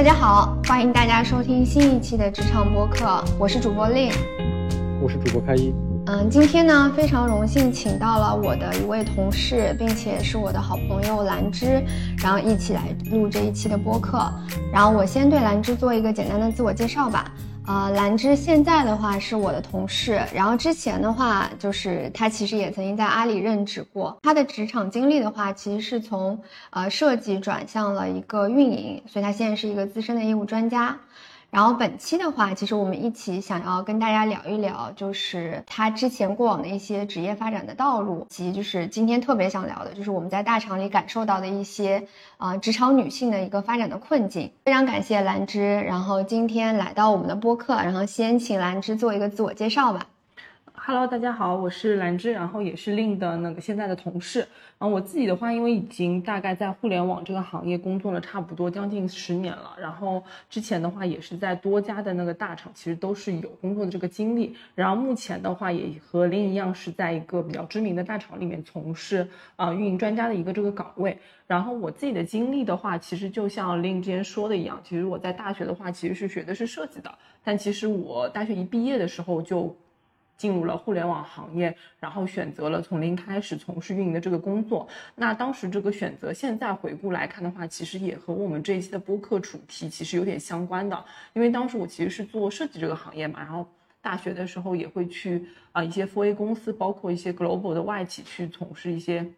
大家好，欢迎大家收听新一期的职场播客，我是主播令，我是主播开一。嗯，今天呢非常荣幸请到了我的一位同事，并且是我的好朋友兰芝，然后一起来录这一期的播客。然后我先对兰芝做一个简单的自我介绍吧。呃，兰芝现在的话是我的同事，然后之前的话就是他其实也曾经在阿里任职过。他的职场经历的话，其实是从呃设计转向了一个运营，所以他现在是一个资深的业务专家。然后本期的话，其实我们一起想要跟大家聊一聊，就是他之前过往的一些职业发展的道路，以及就是今天特别想聊的，就是我们在大厂里感受到的一些啊职场女性的一个发展的困境。非常感谢兰芝，然后今天来到我们的播客，然后先请兰芝做一个自我介绍吧。Hello，大家好，我是兰芝，然后也是令的那个现在的同事。然后我自己的话，因为已经大概在互联网这个行业工作了差不多将近十年了，然后之前的话也是在多家的那个大厂，其实都是有工作的这个经历。然后目前的话也和令一样，是在一个比较知名的大厂里面从事啊运营专家的一个这个岗位。然后我自己的经历的话，其实就像令之前说的一样，其实我在大学的话其实是学的是设计的，但其实我大学一毕业的时候就。进入了互联网行业，然后选择了从零开始从事运营的这个工作。那当时这个选择，现在回顾来看的话，其实也和我们这一期的播客主题其实有点相关的。因为当时我其实是做设计这个行业嘛，然后大学的时候也会去啊一些 4A 公司，包括一些 global 的外企去从事一些。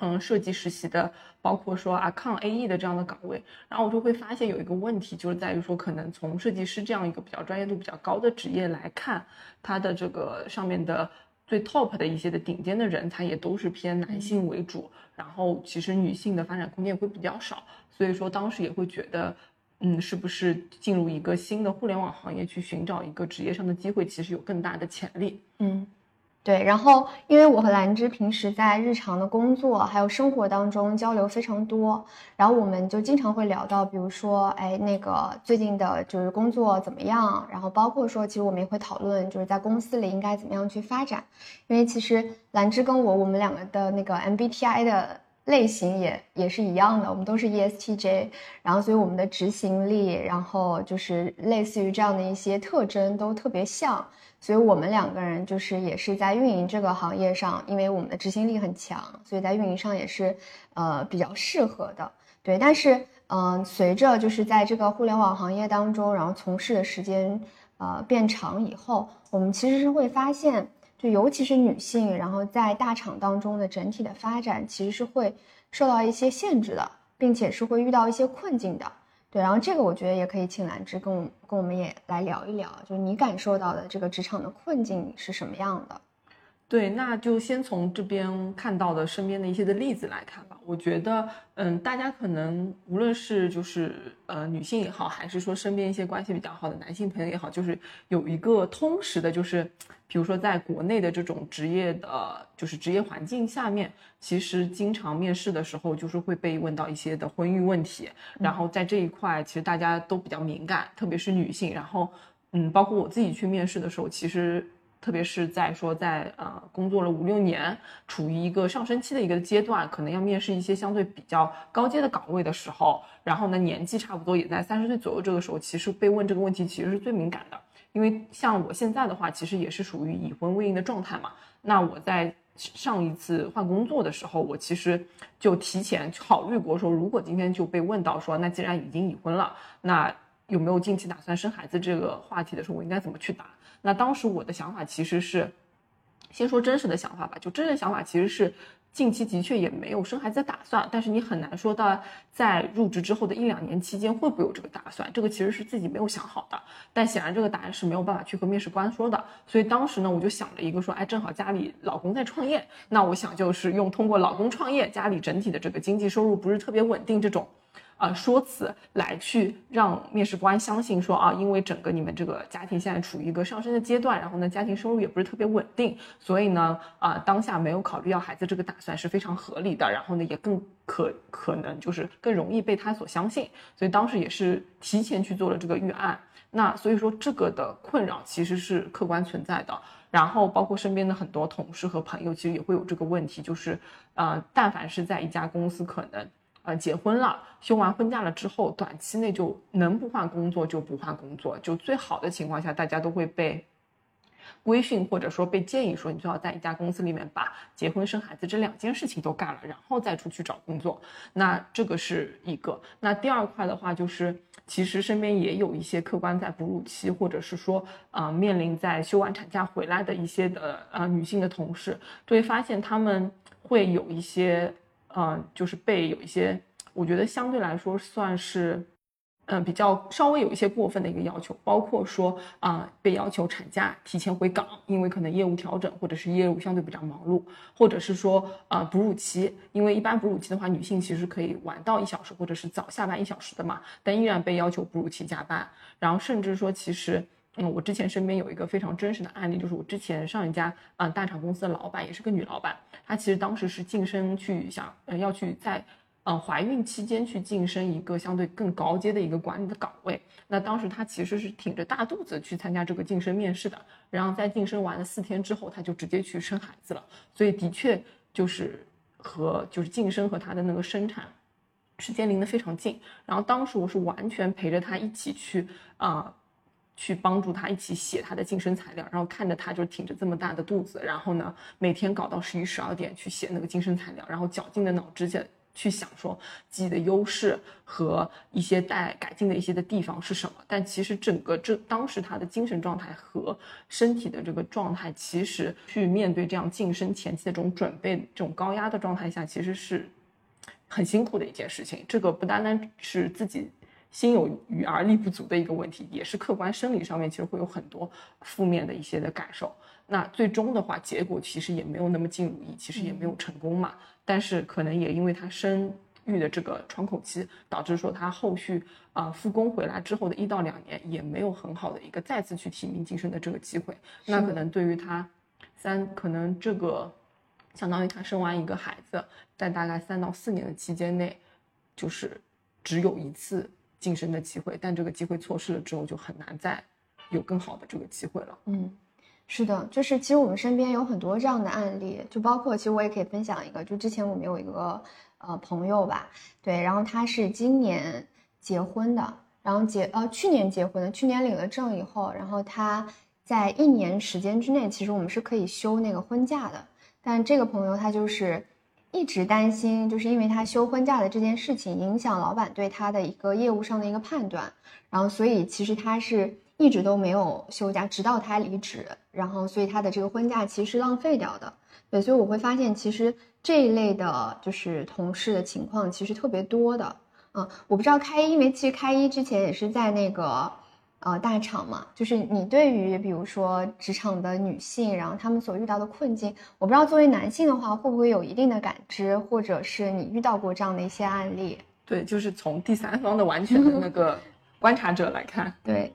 嗯，设计实习的，包括说啊抗 AE 的这样的岗位，然后我就会发现有一个问题，就是在于说，可能从设计师这样一个比较专业度比较高的职业来看，它的这个上面的最 top 的一些的顶尖的人才也都是偏男性为主，然后其实女性的发展空间会比较少，所以说当时也会觉得，嗯，是不是进入一个新的互联网行业去寻找一个职业上的机会，其实有更大的潜力，嗯。对，然后因为我和兰芝平时在日常的工作还有生活当中交流非常多，然后我们就经常会聊到，比如说，哎，那个最近的就是工作怎么样？然后包括说，其实我们也会讨论，就是在公司里应该怎么样去发展。因为其实兰芝跟我，我们两个的那个 MBTI 的类型也也是一样的，我们都是 ESTJ，然后所以我们的执行力，然后就是类似于这样的一些特征都特别像。所以我们两个人就是也是在运营这个行业上，因为我们的执行力很强，所以在运营上也是呃比较适合的。对，但是嗯，随着就是在这个互联网行业当中，然后从事的时间呃变长以后，我们其实是会发现，就尤其是女性，然后在大厂当中的整体的发展其实是会受到一些限制的，并且是会遇到一些困境的。对，然后这个我觉得也可以请兰芝跟我跟我们也来聊一聊，就你感受到的这个职场的困境是什么样的？对，那就先从这边看到的身边的一些的例子来看。我觉得，嗯，大家可能无论是就是呃女性也好，还是说身边一些关系比较好的男性朋友也好，就是有一个通识的，就是比如说在国内的这种职业的，就是职业环境下面，其实经常面试的时候就是会被问到一些的婚育问题，然后在这一块其实大家都比较敏感，特别是女性。然后，嗯，包括我自己去面试的时候，其实。特别是在说在呃工作了五六年，处于一个上升期的一个阶段，可能要面试一些相对比较高阶的岗位的时候，然后呢年纪差不多也在三十岁左右这个时候，其实被问这个问题其实是最敏感的。因为像我现在的话，其实也是属于已婚未孕的状态嘛。那我在上一次换工作的时候，我其实就提前考虑过说，如果今天就被问到说，那既然已经已婚了，那有没有近期打算生孩子这个话题的时候，我应该怎么去答？那当时我的想法其实是，先说真实的想法吧。就真实的想法其实是，近期的确也没有生孩子的打算，但是你很难说到在入职之后的一两年期间会不会有这个打算，这个其实是自己没有想好的。但显然这个答案是没有办法去和面试官说的。所以当时呢，我就想了一个说，哎，正好家里老公在创业，那我想就是用通过老公创业，家里整体的这个经济收入不是特别稳定这种。啊，说辞来去让面试官相信说啊，因为整个你们这个家庭现在处于一个上升的阶段，然后呢，家庭收入也不是特别稳定，所以呢，啊，当下没有考虑要孩子这个打算是非常合理的，然后呢，也更可可能就是更容易被他所相信，所以当时也是提前去做了这个预案。那所以说这个的困扰其实是客观存在的，然后包括身边的很多同事和朋友，其实也会有这个问题，就是呃，但凡是在一家公司可能。呃结婚了，休完婚假了之后，短期内就能不换工作就不换工作，就最好的情况下，大家都会被。规训或者说被建议说，你最好在一家公司里面把结婚生孩子这两件事情都干了，然后再出去找工作。那这个是一个。那第二块的话，就是其实身边也有一些客观在哺乳期，或者是说呃面临在休完产假回来的一些的呃女性的同事，就会发现他们会有一些呃就是被有一些，我觉得相对来说算是。嗯，比较稍微有一些过分的一个要求，包括说啊，被要求产假提前回岗，因为可能业务调整或者是业务相对比较忙碌，或者是说啊，哺乳期，因为一般哺乳期的话，女性其实可以晚到一小时或者是早下班一小时的嘛，但依然被要求哺乳期加班，然后甚至说，其实，嗯，我之前身边有一个非常真实的案例，就是我之前上一家啊大厂公司的老板也是个女老板，她其实当时是晋升去想，呃，要去在。嗯，怀孕期间去晋升一个相对更高阶的一个管理的岗位，那当时她其实是挺着大肚子去参加这个晋升面试的，然后在晋升完了四天之后，她就直接去生孩子了，所以的确就是和就是晋升和她的那个生产时间离得非常近，然后当时我是完全陪着她一起去啊，去帮助他一起写他的晋升材料，然后看着他就挺着这么大的肚子，然后呢每天搞到十一十二点去写那个晋升材料，然后绞尽的脑汁去。去想说自己的优势和一些待改进的一些的地方是什么，但其实整个这当时他的精神状态和身体的这个状态，其实去面对这样晋升前期的这种准备，这种高压的状态下，其实是很辛苦的一件事情。这个不单单是自己心有余而力不足的一个问题，也是客观生理上面其实会有很多负面的一些的感受。那最终的话，结果其实也没有那么尽如意，其实也没有成功嘛。但是可能也因为她生育的这个窗口期，导致说她后续啊复工回来之后的一到两年也没有很好的一个再次去提名晋升的这个机会。那可能对于她三，可能这个相当于她生完一个孩子，在大概三到四年的期间内，就是只有一次晋升的机会，但这个机会错失了之后，就很难再有更好的这个机会了。嗯。是的，就是其实我们身边有很多这样的案例，就包括其实我也可以分享一个，就之前我们有一个呃朋友吧，对，然后他是今年结婚的，然后结呃去年结婚的，去年领了证以后，然后他在一年时间之内，其实我们是可以休那个婚假的，但这个朋友他就是一直担心，就是因为他休婚假的这件事情影响老板对他的一个业务上的一个判断，然后所以其实他是。一直都没有休假，直到他离职，然后所以他的这个婚假其实是浪费掉的。对，所以我会发现，其实这一类的就是同事的情况其实特别多的。嗯，我不知道开一，因为其实开一之前也是在那个呃大厂嘛，就是你对于比如说职场的女性，然后她们所遇到的困境，我不知道作为男性的话会不会有一定的感知，或者是你遇到过这样的一些案例？对，就是从第三方的完全的那 个观察者来看，对。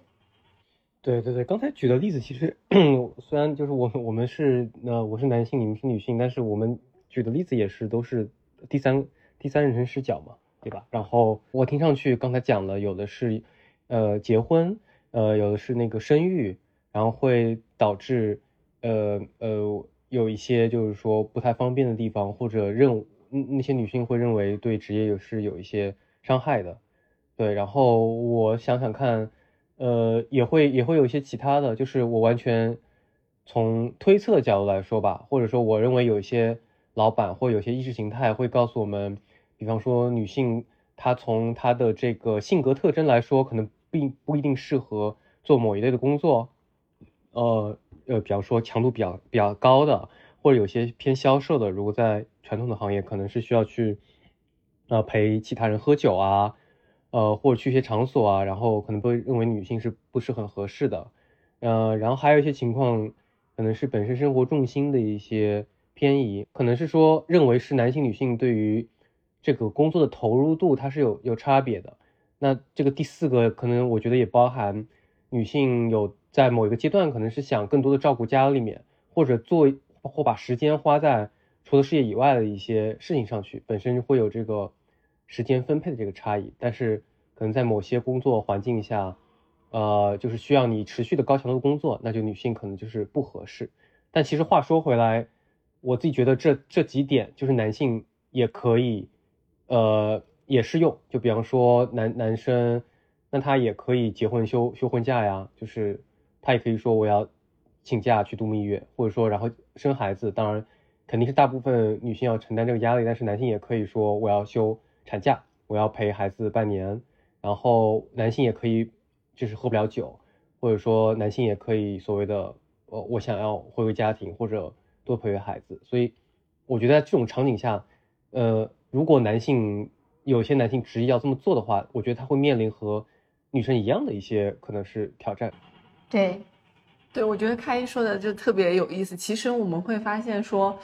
对对对，刚才举的例子其实 虽然就是我我们是呃我是男性，你们是女性，但是我们举的例子也是都是第三第三人称视角嘛，对吧？然后我听上去刚才讲了，有的是呃结婚，呃有的是那个生育，然后会导致呃呃有一些就是说不太方便的地方，或者认那些女性会认为对职业有是有一些伤害的，对。然后我想想看。呃，也会也会有一些其他的，就是我完全从推测的角度来说吧，或者说我认为有一些老板或有些意识形态会告诉我们，比方说女性她从她的这个性格特征来说，可能并不一定适合做某一类的工作，呃呃，比方说强度比较比较高的，或者有些偏销售的，如果在传统的行业，可能是需要去呃陪其他人喝酒啊。呃，或者去一些场所啊，然后可能被认为女性是不是很合适的，呃，然后还有一些情况，可能是本身生活重心的一些偏移，可能是说认为是男性女性对于这个工作的投入度它是有有差别的。那这个第四个可能我觉得也包含女性有在某一个阶段可能是想更多的照顾家里面，或者做或把时间花在除了事业以外的一些事情上去，本身会有这个。时间分配的这个差异，但是可能在某些工作环境下，呃，就是需要你持续的高强度工作，那就女性可能就是不合适。但其实话说回来，我自己觉得这这几点就是男性也可以，呃，也适用。就比方说男男生，那他也可以结婚休休婚假呀，就是他也可以说我要请假去度蜜月，或者说然后生孩子。当然，肯定是大部分女性要承担这个压力，但是男性也可以说我要休产假，我要陪孩子半年。然后男性也可以就是喝不了酒，或者说男性也可以所谓的呃我想要回归家庭或者多陪陪孩子。所以我觉得在这种场景下，呃，如果男性有些男性执意要这么做的话，我觉得他会面临和女生一样的一些可能是挑战。对，对，我觉得开一说的就特别有意思。其实我们会发现说，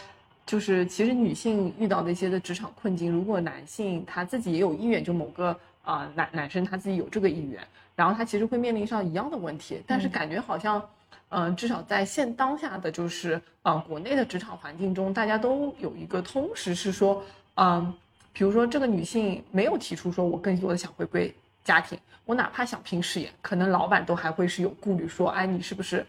就是其实女性遇到的一些的职场困境，如果男性他自己也有意愿，就某个。啊，男男生他自己有这个意愿，然后他其实会面临上一样的问题，但是感觉好像，嗯，至少在现当下的就是呃国内的职场环境中，大家都有一个通识是说，嗯，比如说这个女性没有提出说我更多的想回归家庭，我哪怕想拼事业，可能老板都还会是有顾虑，说，哎，你是不是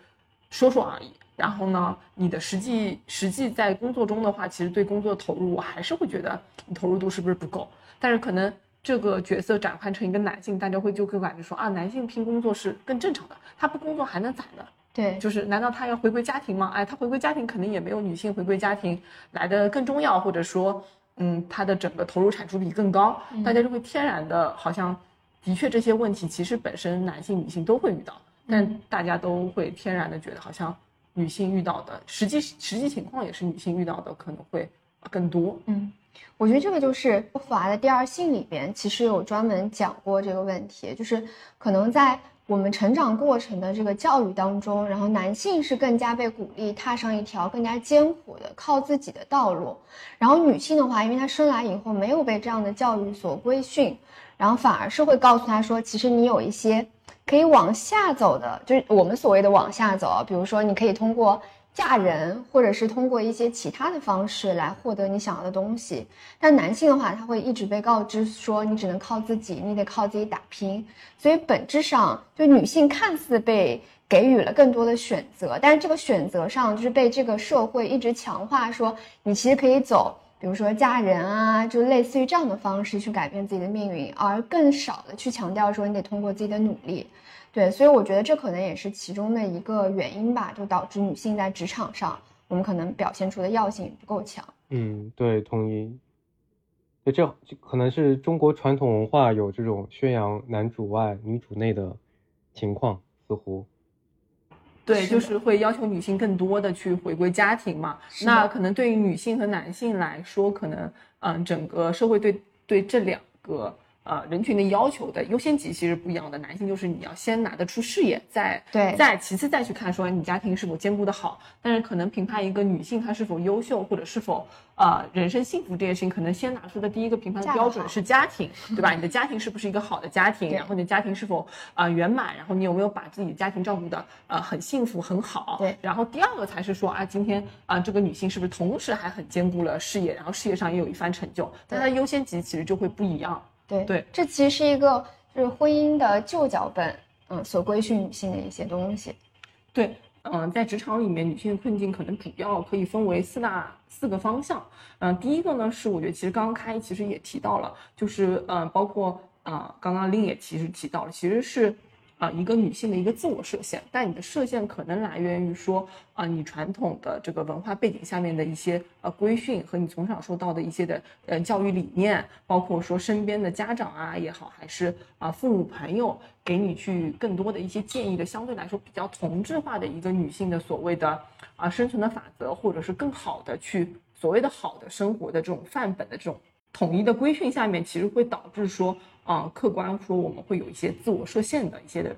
说说而已？然后呢，你的实际实际在工作中的话，其实对工作投入，我还是会觉得你投入度是不是不够？但是可能。这个角色转换成一个男性，大家会就会感觉说啊，男性拼工作是更正常的，他不工作还能咋的？对，就是难道他要回归家庭吗？哎，他回归家庭肯定也没有女性回归家庭来的更重要，或者说，嗯，它的整个投入产出比更高，大家就会天然的，好像的确这些问题其实本身男性女性都会遇到，但大家都会天然的觉得好像女性遇到的实际实际情况也是女性遇到的可能会更多，嗯。我觉得这个就是《法的第二性》里边其实有专门讲过这个问题，就是可能在我们成长过程的这个教育当中，然后男性是更加被鼓励踏上一条更加艰苦的靠自己的道路，然后女性的话，因为她生来以后没有被这样的教育所规训，然后反而是会告诉她说，其实你有一些可以往下走的，就是我们所谓的往下走，比如说你可以通过。嫁人，或者是通过一些其他的方式来获得你想要的东西。但男性的话，他会一直被告知说，你只能靠自己，你得靠自己打拼。所以本质上，就女性看似被给予了更多的选择，但是这个选择上就是被这个社会一直强化说，你其实可以走，比如说嫁人啊，就类似于这样的方式去改变自己的命运，而更少的去强调说，你得通过自己的努力。对，所以我觉得这可能也是其中的一个原因吧，就导致女性在职场上，我们可能表现出的药性不够强。嗯，对，同意。这这可能是中国传统文化有这种宣扬男主外女主内的情况，似乎。对，就是会要求女性更多的去回归家庭嘛。那可能对于女性和男性来说，可能嗯，整个社会对对这两个。呃，人群的要求的优先级其实不一样的。男性就是你要先拿得出事业，再对，再其次再去看说你家庭是否兼顾的好。但是可能评判一个女性她是否优秀或者是否呃人生幸福这件事情，可能先拿出的第一个评判的标准是家庭，对吧？你的家庭是不是一个好的家庭？然后你的家庭是否啊圆满？然后你有没有把自己的家庭照顾的呃很幸福很好？对。然后第二个才是说啊，今天啊这个女性是不是同时还很兼顾了事业，然后事业上也有一番成就？但她的优先级其实就会不一样。对对，这其实是一个就是婚姻的旧脚本，嗯，所规训女性的一些东西。对，嗯，在职场里面，女性的困境可能主要可以分为四大四个方向。嗯，第一个呢是我觉得其实刚刚开其实也提到了，就是嗯，包括啊刚刚令也其实提到了，其实是。啊，一个女性的一个自我设限，但你的设限可能来源于说，啊，你传统的这个文化背景下面的一些呃规训和你从小受到的一些的呃教育理念，包括说身边的家长啊也好，还是啊父母朋友给你去更多的一些建议的，相对来说比较同质化的一个女性的所谓的啊生存的法则，或者是更好的去所谓的好的生活的这种范本的这种统一的规训下面，其实会导致说。啊，客观说我们会有一些自我设限的一些的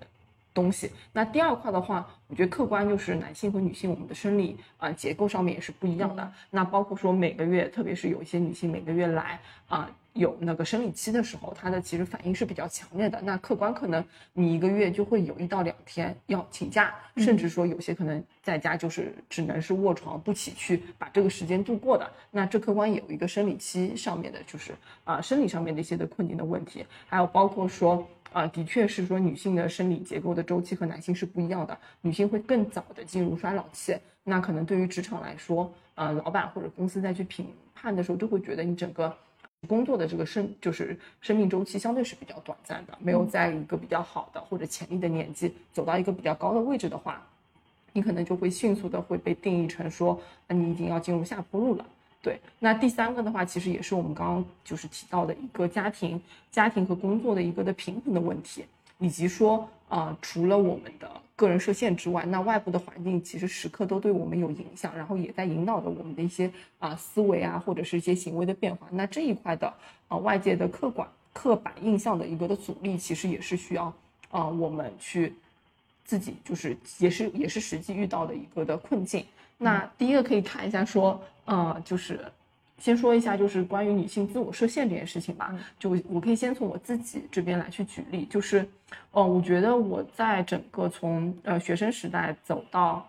东西。那第二块的话，我觉得客观就是男性和女性我们的生理啊结构上面也是不一样的。那包括说每个月，特别是有一些女性每个月来啊。有那个生理期的时候，她的其实反应是比较强烈的。那客观可能你一个月就会有一到两天要请假，甚至说有些可能在家就是只能是卧床不起去把这个时间度过的。那这客观有一个生理期上面的，就是啊生理上面的一些的困境的问题，还有包括说啊的确是说女性的生理结构的周期和男性是不一样的，女性会更早的进入衰老期。那可能对于职场来说，呃老板或者公司再去评判的时候，就会觉得你整个。工作的这个生就是生命周期相对是比较短暂的，没有在一个比较好的或者潜力的年纪走到一个比较高的位置的话，你可能就会迅速的会被定义成说，那你已经要进入下坡路了。对，那第三个的话，其实也是我们刚刚就是提到的一个家庭、家庭和工作的一个的平衡的问题，以及说啊，除了我们的个人设限之外，那外部的环境其实时刻都对我们有影响，然后也在引导着我们的一些啊思维啊，或者是一些行为的变化。那这一块的啊外界的客观刻板印象的一个的阻力，其实也是需要啊我们去自己就是也是也是实际遇到的一个的困境。那第一个可以看一下说，呃，就是先说一下就是关于女性自我设限这件事情吧。就我可以先从我自己这边来去举例，就是，呃，我觉得我在整个从呃学生时代走到。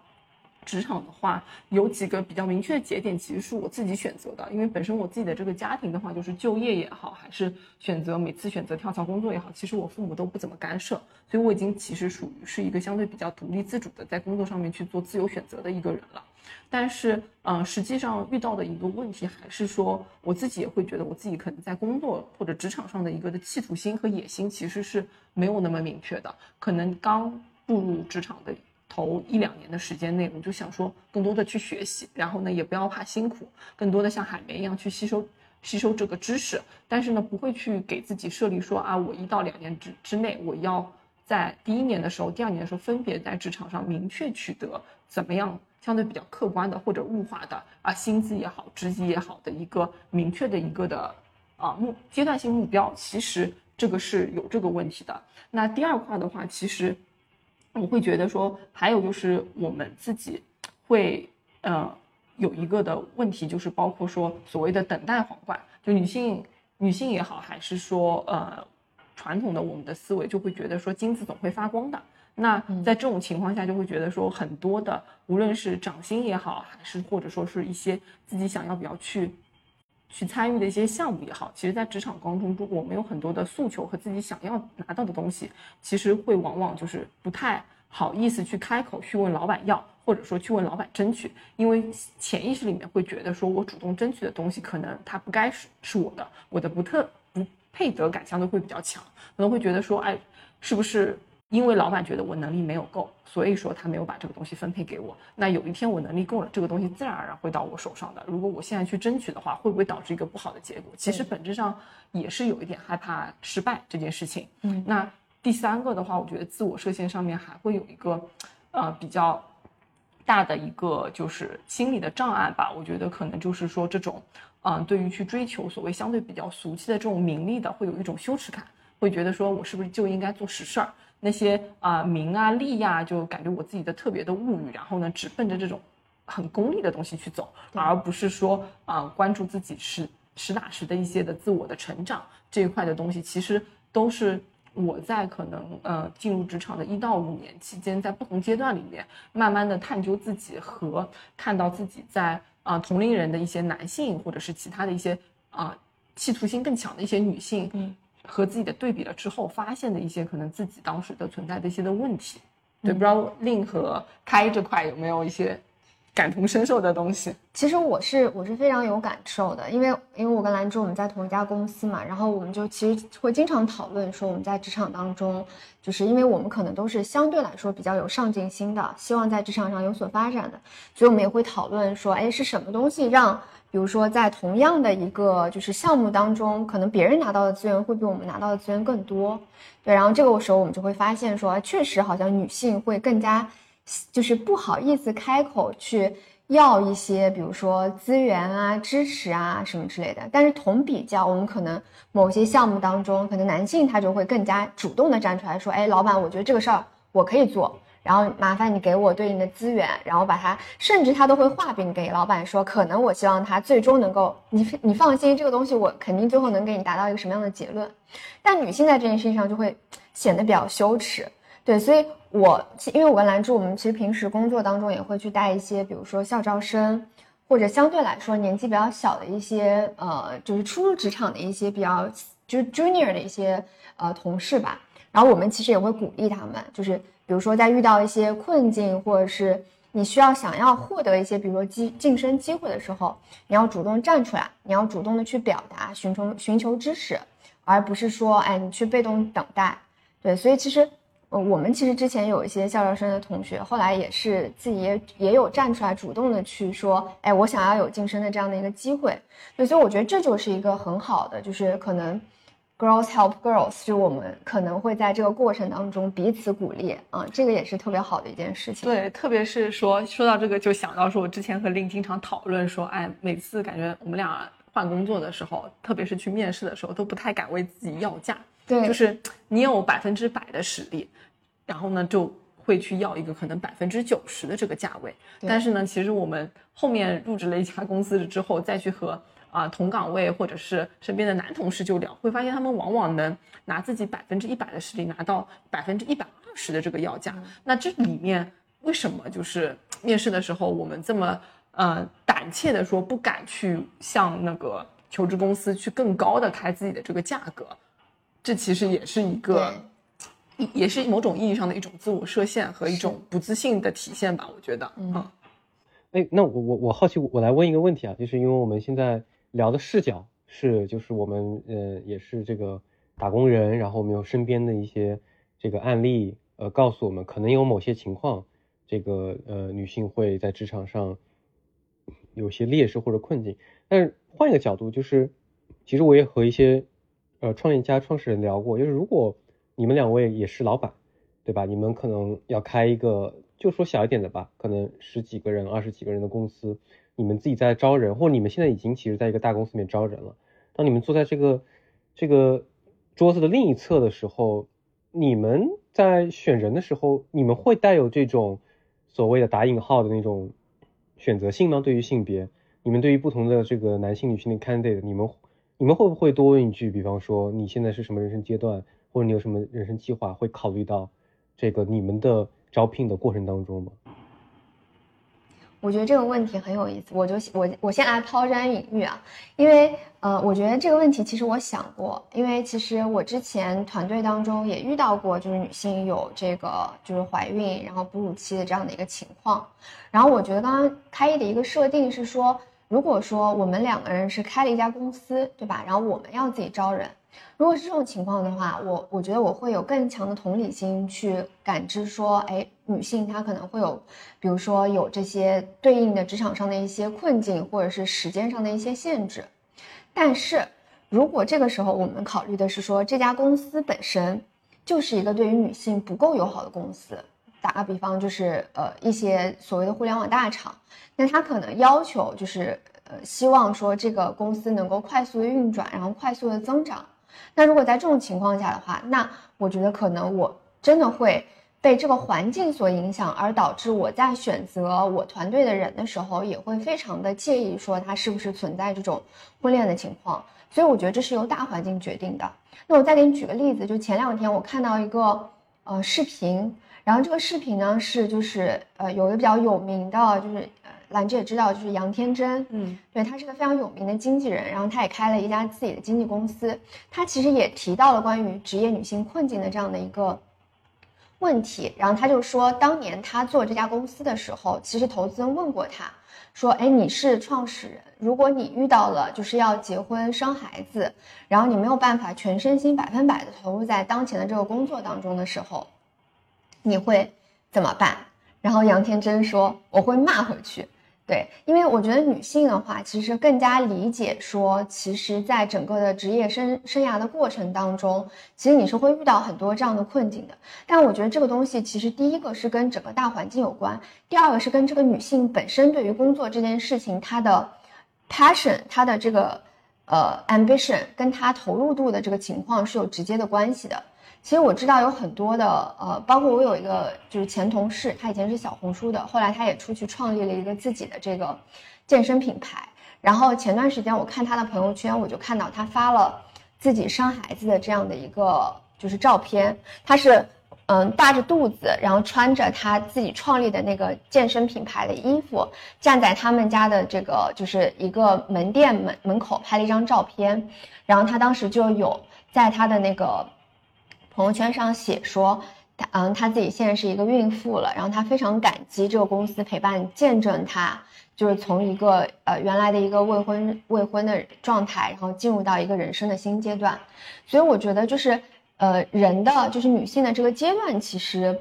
职场的话，有几个比较明确的节点，其实是我自己选择的。因为本身我自己的这个家庭的话，就是就业也好，还是选择每次选择跳槽工作也好，其实我父母都不怎么干涉，所以我已经其实属于是一个相对比较独立自主的，在工作上面去做自由选择的一个人了。但是，嗯，实际上遇到的一个问题还是说，我自己也会觉得我自己可能在工作或者职场上的一个的企图心和野心其实是没有那么明确的，可能刚步入职场的。头一两年的时间内，我就想说更多的去学习，然后呢也不要怕辛苦，更多的像海绵一样去吸收吸收这个知识。但是呢，不会去给自己设立说啊，我一到两年之之内，我要在第一年的时候、第二年的时候，分别在职场上明确取得怎么样相对比较客观的或者物化的啊薪资也好、职级也好的一个明确的一个的啊目阶段性目标。其实这个是有这个问题的。那第二块的话，其实。我会觉得说，还有就是我们自己会呃有一个的问题，就是包括说所谓的等待皇冠，就女性女性也好，还是说呃传统的我们的思维就会觉得说金子总会发光的。那在这种情况下，就会觉得说很多的无论是涨薪也好，还是或者说是一些自己想要比较去。去参与的一些项目也好，其实，在职场当中，如果我们有很多的诉求和自己想要拿到的东西，其实会往往就是不太好意思去开口去问老板要，或者说去问老板争取，因为潜意识里面会觉得说，我主动争取的东西，可能它不该是是我的，我的不特不配得感相对会比较强，可能会觉得说，哎，是不是？因为老板觉得我能力没有够，所以说他没有把这个东西分配给我。那有一天我能力够了，这个东西自然而然会到我手上的。如果我现在去争取的话，会不会导致一个不好的结果？其实本质上也是有一点害怕失败这件事情。嗯，那第三个的话，我觉得自我设限上面还会有一个，呃，比较大的一个就是心理的障碍吧。我觉得可能就是说这种，嗯，对于去追求所谓相对比较俗气的这种名利的，会有一种羞耻感，会觉得说我是不是就应该做实事儿。那些啊名啊利呀，就感觉我自己的特别的物欲，然后呢，只奔着这种很功利的东西去走，而不是说啊关注自己实实打实的一些的自我的成长这一块的东西，其实都是我在可能呃进入职场的一到五年期间，在不同阶段里面，慢慢的探究自己和看到自己在啊同龄人的一些男性或者是其他的一些啊企图心更强的一些女性，嗯。和自己的对比了之后，发现的一些可能自己当时的存在的一些的问题，对，不知道令和开这块有没有一些感同身受的东西？其实我是我是非常有感受的，因为因为我跟兰芝我们在同一家公司嘛，然后我们就其实会经常讨论说我们在职场当中，就是因为我们可能都是相对来说比较有上进心的，希望在职场上有所发展的，所以我们也会讨论说，哎，是什么东西让？比如说，在同样的一个就是项目当中，可能别人拿到的资源会比我们拿到的资源更多，对。然后这个时候我们就会发现说，确实好像女性会更加，就是不好意思开口去要一些，比如说资源啊、支持啊什么之类的。但是同比较，我们可能某些项目当中，可能男性他就会更加主动的站出来说，哎，老板，我觉得这个事儿我可以做。然后麻烦你给我对应的资源，然后把它，甚至他都会画饼给老板说，可能我希望他最终能够，你你放心，这个东西我肯定最后能给你达到一个什么样的结论。但女性在这件事情上就会显得比较羞耻，对，所以我因为我跟兰芝，我们其实平时工作当中也会去带一些，比如说校招生，或者相对来说年纪比较小的一些，呃，就是初入职场的一些比较就是 junior 的一些呃同事吧，然后我们其实也会鼓励他们，就是。比如说，在遇到一些困境，或者是你需要想要获得一些，比如说晋晋升机会的时候，你要主动站出来，你要主动的去表达，寻求寻求支持，而不是说，哎，你去被动等待。对，所以其实，呃，我们其实之前有一些校招生的同学，后来也是自己也也有站出来，主动的去说，哎，我想要有晋升的这样的一个机会。对，所以我觉得这就是一个很好的，就是可能。Girls help girls，就我们可能会在这个过程当中彼此鼓励啊，这个也是特别好的一件事情。对，特别是说说到这个，就想到说我之前和令经常讨论说，哎，每次感觉我们俩换工作的时候，特别是去面试的时候，都不太敢为自己要价。对，就是 你有百分之百的实力，然后呢就会去要一个可能百分之九十的这个价位。但是呢，其实我们后面入职了一家公司之后，再去和。啊，同岗位或者是身边的男同事就聊，会发现他们往往能拿自己百分之一百的实力拿到百分之一百二十的这个要价。那这里面为什么就是面试的时候我们这么呃胆怯的说不敢去向那个求职公司去更高的开自己的这个价格？这其实也是一个，也是某种意义上的一种自我设限和一种不自信的体现吧？我觉得，嗯，哎，那我我我好奇，我来问一个问题啊，就是因为我们现在。聊的视角是，就是我们呃也是这个打工人，然后我们有身边的一些这个案例，呃告诉我们可能有某些情况，这个呃女性会在职场上有些劣势或者困境。但是换一个角度，就是其实我也和一些呃创业家、创始人聊过，就是如果你们两位也是老板，对吧？你们可能要开一个，就说小一点的吧，可能十几个人、二十几个人的公司。你们自己在招人，或者你们现在已经其实在一个大公司里面招人了。当你们坐在这个这个桌子的另一侧的时候，你们在选人的时候，你们会带有这种所谓的打引号的那种选择性吗？对于性别，你们对于不同的这个男性、女性的 candidate，你们你们会不会多问一句，比方说你现在是什么人生阶段，或者你有什么人生计划，会考虑到这个你们的招聘的过程当中吗？我觉得这个问题很有意思，我就我我先来抛砖引玉啊，因为呃，我觉得这个问题其实我想过，因为其实我之前团队当中也遇到过，就是女性有这个就是怀孕然后哺乳期的这样的一个情况，然后我觉得刚刚开一的一个设定是说，如果说我们两个人是开了一家公司，对吧？然后我们要自己招人。如果是这种情况的话，我我觉得我会有更强的同理心去感知说，哎，女性她可能会有，比如说有这些对应的职场上的一些困境，或者是时间上的一些限制。但是如果这个时候我们考虑的是说，这家公司本身就是一个对于女性不够友好的公司，打个比方，就是呃一些所谓的互联网大厂，那它可能要求就是呃希望说这个公司能够快速的运转，然后快速的增长。那如果在这种情况下的话，那我觉得可能我真的会被这个环境所影响，而导致我在选择我团队的人的时候，也会非常的介意说他是不是存在这种婚恋的情况。所以我觉得这是由大环境决定的。那我再给你举个例子，就前两天我看到一个呃视频，然后这个视频呢是就是呃有一个比较有名的，就是。兰芝也知道，就是杨天真，嗯，对他是个非常有名的经纪人，然后他也开了一家自己的经纪公司。他其实也提到了关于职业女性困境的这样的一个问题，然后他就说，当年他做这家公司的时候，其实投资人问过他，说，哎，你是创始人，如果你遇到了就是要结婚生孩子，然后你没有办法全身心百分百的投入在当前的这个工作当中的时候，你会怎么办？然后杨天真说，我会骂回去。对，因为我觉得女性的话，其实更加理解说，其实，在整个的职业生生涯的过程当中，其实你是会遇到很多这样的困境的。但我觉得这个东西，其实第一个是跟整个大环境有关，第二个是跟这个女性本身对于工作这件事情她的 passion，她的这个呃 ambition，跟她投入度的这个情况是有直接的关系的。其实我知道有很多的，呃，包括我有一个就是前同事，他以前是小红书的，后来他也出去创立了一个自己的这个健身品牌。然后前段时间我看他的朋友圈，我就看到他发了自己生孩子的这样的一个就是照片，他是嗯大着肚子，然后穿着他自己创立的那个健身品牌的衣服，站在他们家的这个就是一个门店门门口拍了一张照片，然后他当时就有在他的那个。朋友圈上写说，她嗯，她自己现在是一个孕妇了，然后她非常感激这个公司陪伴见证她，就是从一个呃原来的一个未婚未婚的状态，然后进入到一个人生的新阶段。所以我觉得就是呃人的就是女性的这个阶段，其实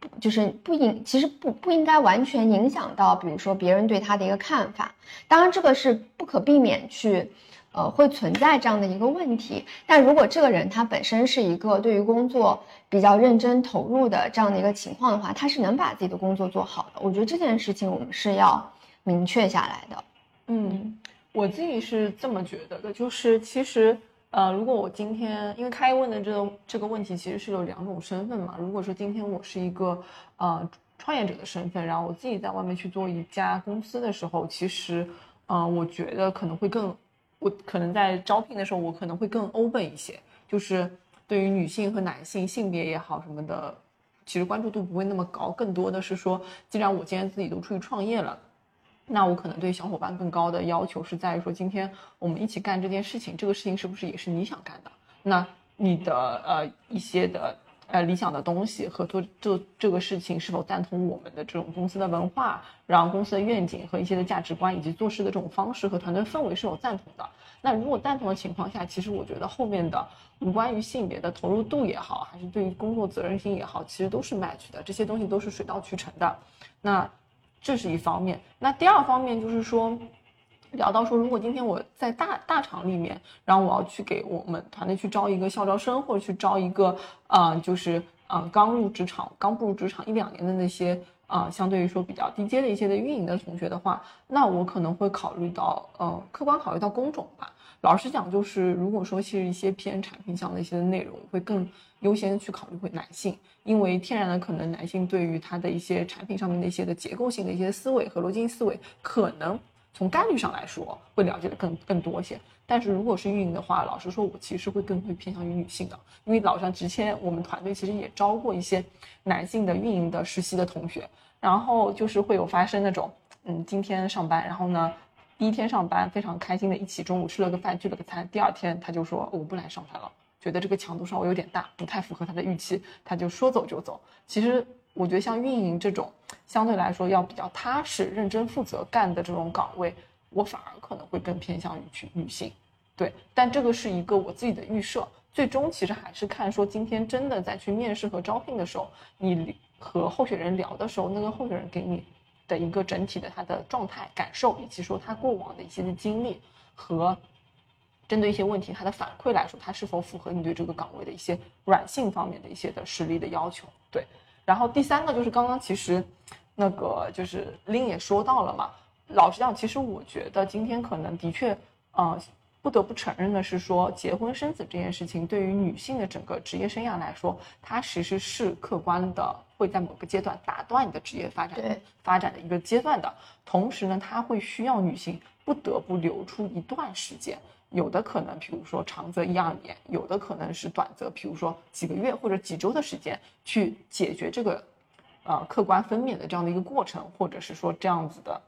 不就是不应其实不不应该完全影响到，比如说别人对她的一个看法。当然这个是不可避免去。呃，会存在这样的一个问题，但如果这个人他本身是一个对于工作比较认真投入的这样的一个情况的话，他是能把自己的工作做好的。我觉得这件事情我们是要明确下来的。嗯，我自己是这么觉得的，就是其实呃，如果我今天因为开问的这个这个问题其实是有两种身份嘛，如果说今天我是一个呃创业者的身份，然后我自己在外面去做一家公司的时候，其实呃，我觉得可能会更。我可能在招聘的时候，我可能会更 open 一些，就是对于女性和男性性别也好什么的，其实关注度不会那么高，更多的是说，既然我今天自己都出去创业了，那我可能对小伙伴更高的要求是在于说，今天我们一起干这件事情，这个事情是不是也是你想干的？那你的呃一些的。呃，理想的东西和做做这个事情是否赞同我们的这种公司的文化，然后公司的愿景和一些的价值观，以及做事的这种方式和团队氛围是否赞同的？那如果赞同的情况下，其实我觉得后面的无关于性别的投入度也好，还是对于工作责任心也好，其实都是 match 的，这些东西都是水到渠成的。那这是一方面。那第二方面就是说。聊到说，如果今天我在大大厂里面，然后我要去给我们团队去招一个校招生，或者去招一个，啊，就是啊刚入职场、刚步入职场一两年的那些，啊，相对于说比较低阶的一些的运营的同学的话，那我可能会考虑到，呃，客观考虑到工种吧。老实讲，就是如果说其实一些偏产品向的一些内容，会更优先去考虑会男性，因为天然的可能男性对于他的一些产品上面的一些的结构性的一些思维和逻辑思维可能。从概率上来说，会了解的更更多一些。但是如果是运营的话，老实说，我其实会更会偏向于女性的，因为老张之前我们团队其实也招过一些男性的运营的实习的同学，然后就是会有发生那种，嗯，今天上班，然后呢，第一天上班非常开心的一起中午吃了个饭，聚了个餐，第二天他就说我不来上班了，觉得这个强度稍微有点大，不太符合他的预期，他就说走就走。其实。我觉得像运营这种相对来说要比较踏实、认真负责干的这种岗位，我反而可能会更偏向于去女性。对，但这个是一个我自己的预设，最终其实还是看说今天真的在去面试和招聘的时候，你和候选人聊的时候，那个候选人给你的一个整体的他的状态感受，以及说他过往的一些的经历和针对一些问题他的反馈来说，他是否符合你对这个岗位的一些软性方面的一些的实力的要求。对。然后第三个就是刚刚其实，那个就是林也说到了嘛。老实讲，其实我觉得今天可能的确，呃，不得不承认的是说，结婚生子这件事情对于女性的整个职业生涯来说，它其实是客观的会在某个阶段打断你的职业发展发展的一个阶段的。同时呢，它会需要女性不得不留出一段时间。有的可能，比如说长则一二年，有的可能是短则，比如说几个月或者几周的时间去解决这个，呃，客观分娩的这样的一个过程，或者是说这样子的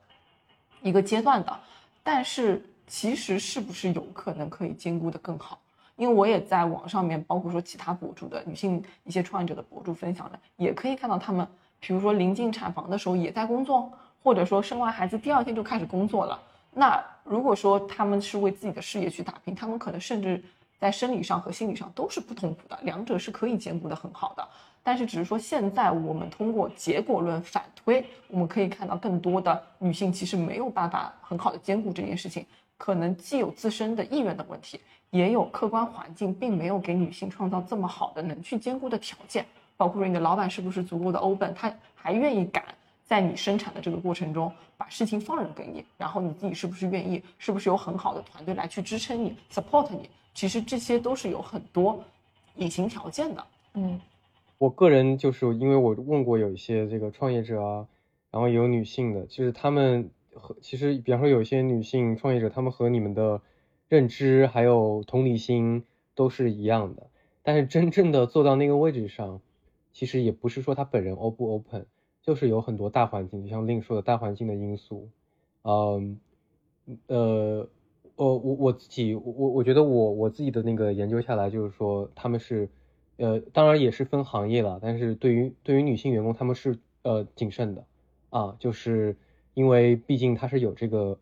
一个阶段的。但是其实是不是有可能可以兼顾的更好？因为我也在网上面，包括说其他博主的女性一些创业者的博主分享的，也可以看到他们，比如说临近产房的时候也在工作，或者说生完孩子第二天就开始工作了。那如果说他们是为自己的事业去打拼，他们可能甚至在生理上和心理上都是不痛苦的，两者是可以兼顾的很好的。但是只是说现在我们通过结果论反推，我们可以看到更多的女性其实没有办法很好的兼顾这件事情，可能既有自身的意愿的问题，也有客观环境并没有给女性创造这么好的能去兼顾的条件，包括说你的老板是不是足够的 open，他还愿意敢。在你生产的这个过程中，把事情放任给你，然后你自己是不是愿意，是不是有很好的团队来去支撑你，support 你？其实这些都是有很多隐形条件的。嗯，我个人就是因为我问过有一些这个创业者啊，然后也有女性的，就是他们和其实比方说有一些女性创业者，他们和你们的认知还有同理心都是一样的，但是真正的做到那个位置上，其实也不是说他本人 O 不 open。就是有很多大环境，就像令说的大环境的因素，嗯，呃，我我我自己，我我觉得我我自己的那个研究下来，就是说他们是呃，当然也是分行业了，但是对于对于女性员工，他们是呃谨慎的啊，就是因为毕竟他是有这个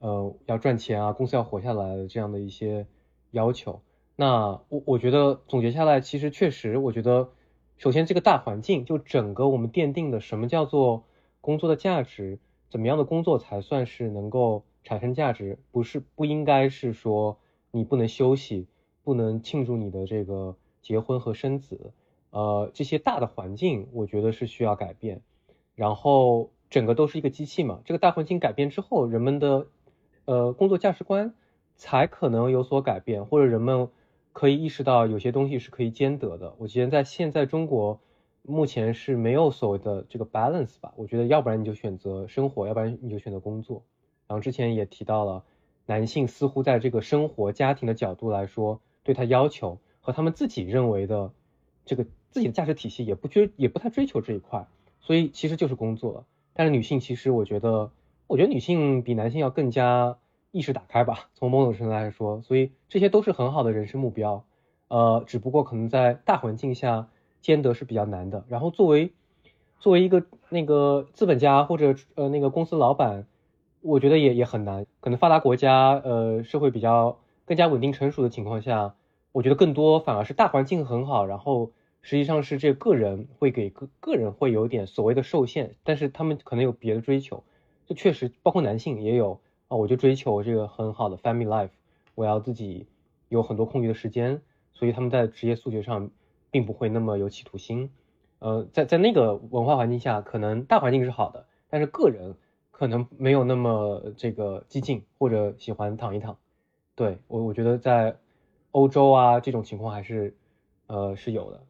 呃要赚钱啊，公司要活下来的这样的一些要求。那我我觉得总结下来，其实确实，我觉得首先这个大环境就整个我们奠定的什么叫做工作的价值，怎么样的工作才算是能够产生价值，不是不应该是说你不能休息，不能庆祝你的这个。结婚和生子，呃，这些大的环境，我觉得是需要改变。然后整个都是一个机器嘛，这个大环境改变之后，人们的呃工作价值观才可能有所改变，或者人们可以意识到有些东西是可以兼得的。我觉得在现在中国目前是没有所谓的这个 balance 吧。我觉得要不然你就选择生活，要不然你就选择工作。然后之前也提到了，男性似乎在这个生活家庭的角度来说，对他要求。和他们自己认为的这个自己的价值体系也不追也不太追求这一块，所以其实就是工作了。但是女性其实我觉得，我觉得女性比男性要更加意识打开吧，从某种程度来说，所以这些都是很好的人生目标。呃，只不过可能在大环境下兼得是比较难的。然后作为作为一个那个资本家或者呃那个公司老板，我觉得也也很难。可能发达国家呃社会比较更加稳定成熟的情况下。我觉得更多反而是大环境很好，然后实际上是这个人会给个个人会有点所谓的受限，但是他们可能有别的追求，就确实包括男性也有啊，我就追求这个很好的 family life，我要自己有很多空余的时间，所以他们在职业诉求上并不会那么有企图心，呃，在在那个文化环境下，可能大环境是好的，但是个人可能没有那么这个激进或者喜欢躺一躺，对我我觉得在。欧洲啊，这种情况还是，呃，是有的。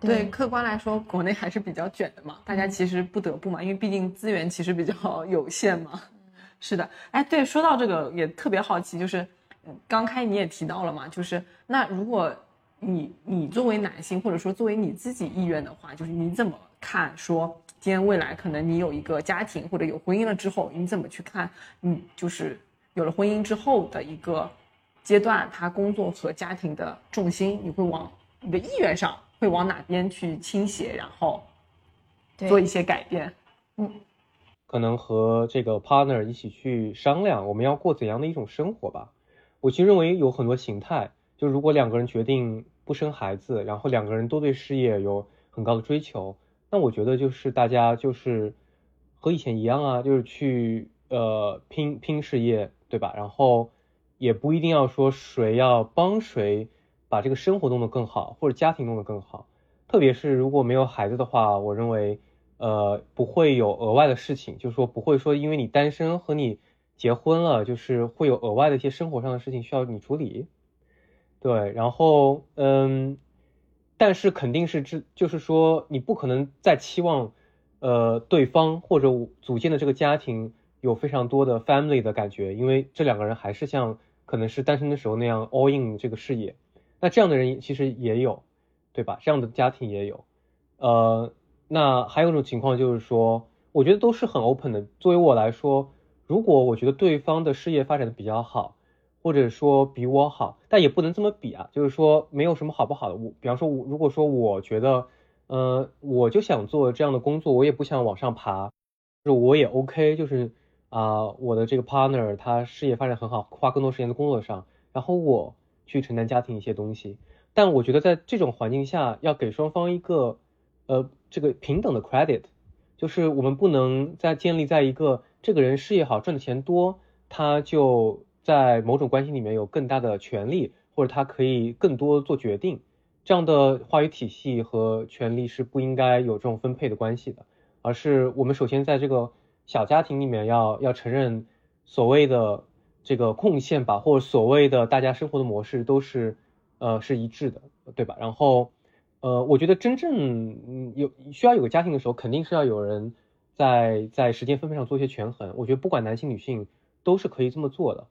对，客观来说，国内还是比较卷的嘛。大家其实不得不嘛，因为毕竟资源其实比较有限嘛。是的，哎，对，说到这个也特别好奇，就是刚开你也提到了嘛，就是那如果你你作为男性，或者说作为你自己意愿的话，就是你怎么看？说今天未来可能你有一个家庭或者有婚姻了之后，你怎么去看？你就是有了婚姻之后的一个。阶段，他工作和家庭的重心，你会往你的意愿上会往哪边去倾斜，然后做一些改变。嗯，可能和这个 partner 一起去商量，我们要过怎样的一种生活吧。我其实认为有很多形态，就如果两个人决定不生孩子，然后两个人都对事业有很高的追求，那我觉得就是大家就是和以前一样啊，就是去呃拼拼事业，对吧？然后。也不一定要说谁要帮谁把这个生活弄得更好，或者家庭弄得更好。特别是如果没有孩子的话，我认为，呃，不会有额外的事情，就是说不会说因为你单身和你结婚了，就是会有额外的一些生活上的事情需要你处理。对，然后，嗯，但是肯定是这，就是说你不可能再期望，呃，对方或者组建的这个家庭有非常多的 family 的感觉，因为这两个人还是像。可能是单身的时候那样 all in 这个事业，那这样的人其实也有，对吧？这样的家庭也有，呃，那还有一种情况就是说，我觉得都是很 open 的。作为我来说，如果我觉得对方的事业发展的比较好，或者说比我好，但也不能这么比啊，就是说没有什么好不好的。我比方说，我如果说我觉得，呃，我就想做这样的工作，我也不想往上爬，就我也 OK，就是。啊，我的这个 partner 他事业发展很好，花更多时间在工作上，然后我去承担家庭一些东西。但我觉得在这种环境下，要给双方一个呃这个平等的 credit，就是我们不能再建立在一个这个人事业好赚的钱多，他就在某种关系里面有更大的权利，或者他可以更多做决定，这样的话语体系和权利是不应该有这种分配的关系的，而是我们首先在这个。小家庭里面要要承认所谓的这个贡献吧，或者所谓的大家生活的模式都是呃是一致的，对吧？然后呃，我觉得真正有需要有个家庭的时候，肯定是要有人在在时间分配上做一些权衡。我觉得不管男性女性都是可以这么做的，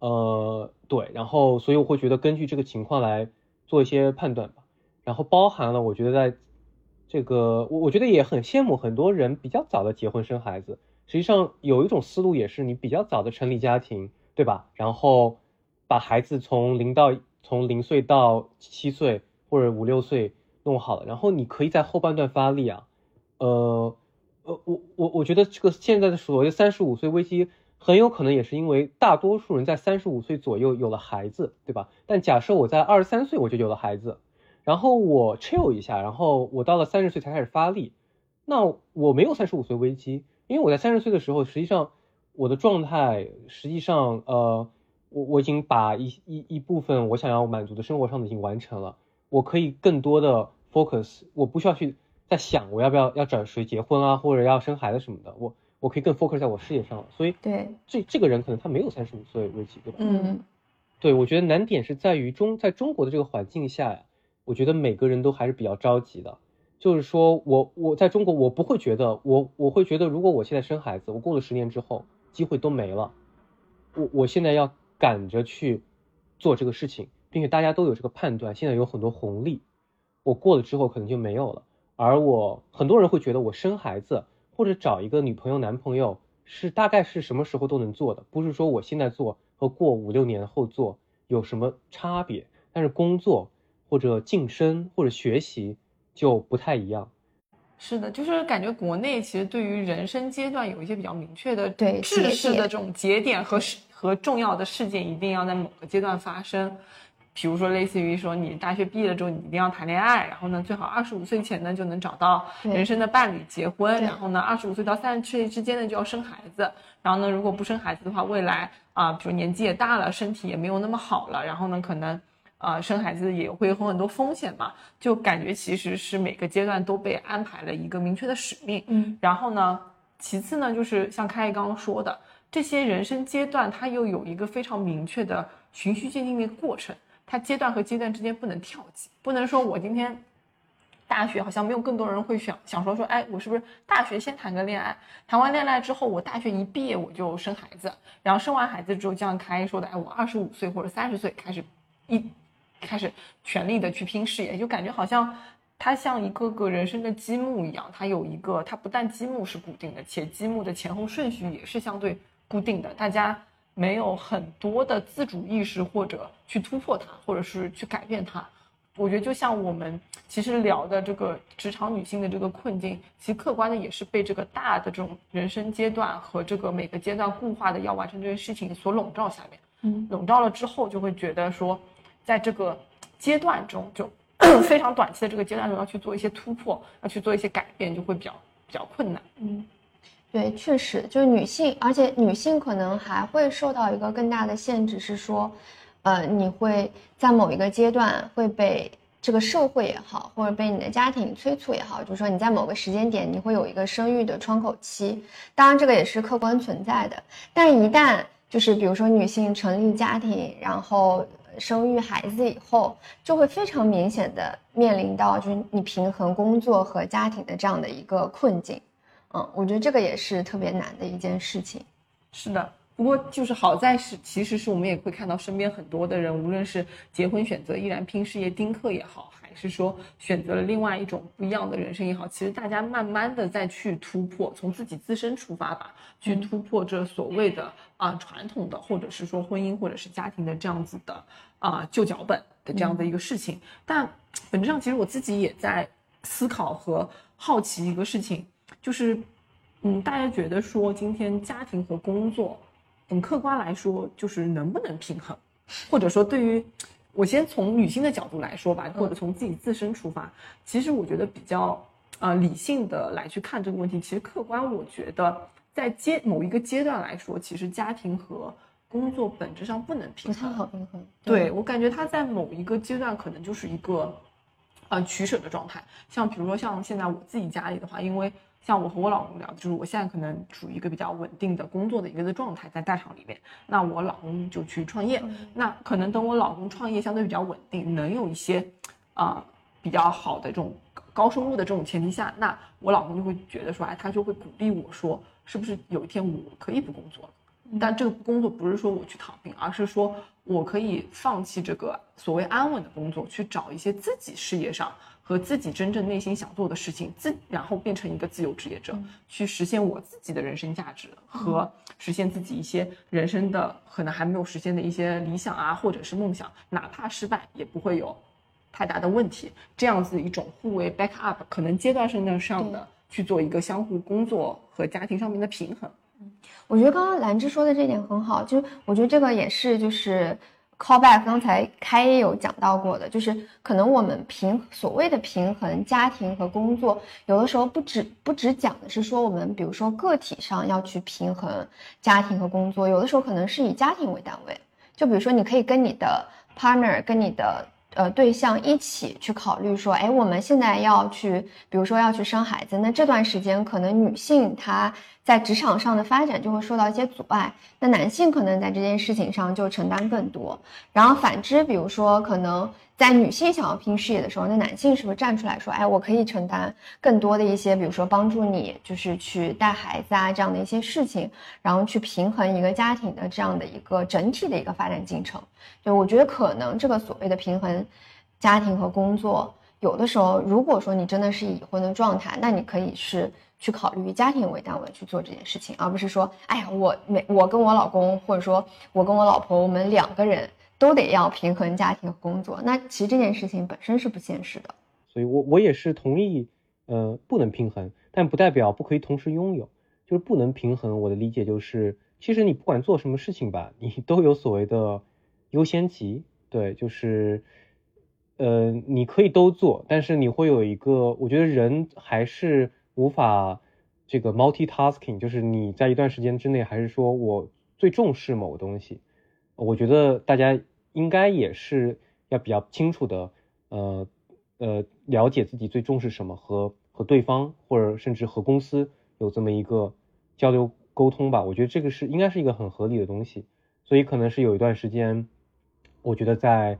呃，对。然后所以我会觉得根据这个情况来做一些判断吧。然后包含了我觉得在这个我我觉得也很羡慕很多人比较早的结婚生孩子。实际上有一种思路也是你比较早的成立家庭，对吧？然后把孩子从零到从零岁到七岁或者五六岁弄好了，然后你可以在后半段发力啊。呃呃，我我我觉得这个现在的所谓三十五岁危机，很有可能也是因为大多数人在三十五岁左右有了孩子，对吧？但假设我在二十三岁我就有了孩子，然后我 chill 一下，然后我到了三十岁才开始发力，那我没有三十五岁危机，因为我在三十岁的时候，实际上我的状态，实际上呃，我我已经把一一一部分我想要满足的生活上的已经完成了，我可以更多的 focus，我不需要去。在想我要不要要找谁结婚啊，或者要生孩子什么的，我我可以更 focus 在我事业上了。所以对这这个人可能他没有三十五岁危机，对吧？嗯，对，我觉得难点是在于中在中国的这个环境下呀，我觉得每个人都还是比较着急的。就是说我我在中国我不会觉得我我会觉得如果我现在生孩子，我过了十年之后机会都没了，我我现在要赶着去做这个事情，并且大家都有这个判断，现在有很多红利，我过了之后可能就没有了。而我很多人会觉得我生孩子或者找一个女朋友男朋友是大概是什么时候都能做的，不是说我现在做和过五六年后做有什么差别。但是工作或者晋升或者学习就不太一样。是的，就是感觉国内其实对于人生阶段有一些比较明确的对制式的这种节点和和重要的事件，一定要在某个阶段发生。比如说，类似于说，你大学毕业了之后，你一定要谈恋爱，然后呢，最好二十五岁前呢就能找到人生的伴侣结婚，然后呢，二十五岁到三十岁之间呢就要生孩子，然后呢，如果不生孩子的话，未来啊，比如年纪也大了，身体也没有那么好了，然后呢，可能啊生孩子也会有很多风险嘛，就感觉其实是每个阶段都被安排了一个明确的使命，嗯，然后呢，其次呢，就是像开刚刚说的，这些人生阶段它又有一个非常明确的循序渐进的过程。它阶段和阶段之间不能跳级，不能说我今天大学好像没有更多人会想想说说，哎，我是不是大学先谈个恋爱，谈完恋爱之后，我大学一毕业我就生孩子，然后生完孩子之后，就像开说的，哎，我二十五岁或者三十岁开始一开始全力的去拼事业，就感觉好像它像一个个人生的积木一样，它有一个，它不但积木是固定的，且积木的前后顺序也是相对固定的，大家。没有很多的自主意识，或者去突破它，或者是去改变它。我觉得就像我们其实聊的这个职场女性的这个困境，其实客观的也是被这个大的这种人生阶段和这个每个阶段固化的要完成这件事情所笼罩下面。嗯，笼罩了之后，就会觉得说，在这个阶段中，就 非常短期的这个阶段中要去做一些突破，要去做一些改变，就会比较比较困难。嗯。对，确实就是女性，而且女性可能还会受到一个更大的限制，是说，呃，你会在某一个阶段会被这个社会也好，或者被你的家庭催促也好，就是说你在某个时间点你会有一个生育的窗口期，当然这个也是客观存在的。但一旦就是比如说女性成立家庭，然后生育孩子以后，就会非常明显的面临到就是你平衡工作和家庭的这样的一个困境。嗯，我觉得这个也是特别难的一件事情。是的，不过就是好在是，其实是我们也会看到身边很多的人，无论是结婚选择依然拼事业丁克也好，还是说选择了另外一种不一样的人生也好，其实大家慢慢的再去突破，从自己自身出发吧，去突破这所谓的啊传统的，或者是说婚姻或者是家庭的这样子的啊旧脚本的这样的一个事情。但本质上，其实我自己也在思考和好奇一个事情。就是，嗯，大家觉得说今天家庭和工作，很客观来说，就是能不能平衡，或者说对于我先从女性的角度来说吧，或者从自己自身出发，其实我觉得比较呃理性的来去看这个问题，其实客观我觉得在阶某一个阶段来说，其实家庭和工作本质上不能平衡，不太好平衡。对我感觉他在某一个阶段可能就是一个，呃取舍的状态。像比如说像现在我自己家里的话，因为像我和我老公聊，就是我现在可能处于一个比较稳定的工作的一个的状态，在大厂里面。那我老公就去创业，那可能等我老公创业相对比较稳定，能有一些啊比较好的这种高收入的这种前提下，那我老公就会觉得说，哎，他就会鼓励我说，是不是有一天我可以不工作了？但这个工作不是说我去躺平，而是说我可以放弃这个所谓安稳的工作，去找一些自己事业上。和自己真正内心想做的事情，自然后变成一个自由职业者，去实现我自己的人生价值和实现自己一些人生的可能还没有实现的一些理想啊，或者是梦想，哪怕失败也不会有太大的问题。这样子一种互为 back up，可能阶段性的上的去做一个相互工作和家庭上面的平衡。嗯，我觉得刚刚兰芝说的这点很好，就是我觉得这个也是就是。Callback 刚才开也有讲到过的，就是可能我们平所谓的平衡家庭和工作，有的时候不只不只讲的是说我们比如说个体上要去平衡家庭和工作，有的时候可能是以家庭为单位，就比如说你可以跟你的 partner 跟你的。呃，对象一起去考虑说，哎，我们现在要去，比如说要去生孩子，那这段时间可能女性她在职场上的发展就会受到一些阻碍，那男性可能在这件事情上就承担更多。然后反之，比如说可能。在女性想要拼事业的时候，那男性是不是站出来说，哎，我可以承担更多的一些，比如说帮助你，就是去带孩子啊这样的一些事情，然后去平衡一个家庭的这样的一个整体的一个发展进程。对我觉得可能这个所谓的平衡家庭和工作，有的时候如果说你真的是已婚的状态，那你可以是去考虑以家庭为单位去做这件事情，而不是说，哎呀，我每我跟我老公，或者说我跟我老婆，我们两个人。都得要平衡家庭和工作，那其实这件事情本身是不现实的。所以，我我也是同意，呃，不能平衡，但不代表不可以同时拥有。就是不能平衡，我的理解就是，其实你不管做什么事情吧，你都有所谓的优先级。对，就是，呃，你可以都做，但是你会有一个，我觉得人还是无法这个 multitasking，就是你在一段时间之内，还是说我最重视某个东西。我觉得大家应该也是要比较清楚的，呃呃，了解自己最重视什么，和和对方或者甚至和公司有这么一个交流沟通吧。我觉得这个是应该是一个很合理的东西。所以可能是有一段时间，我觉得在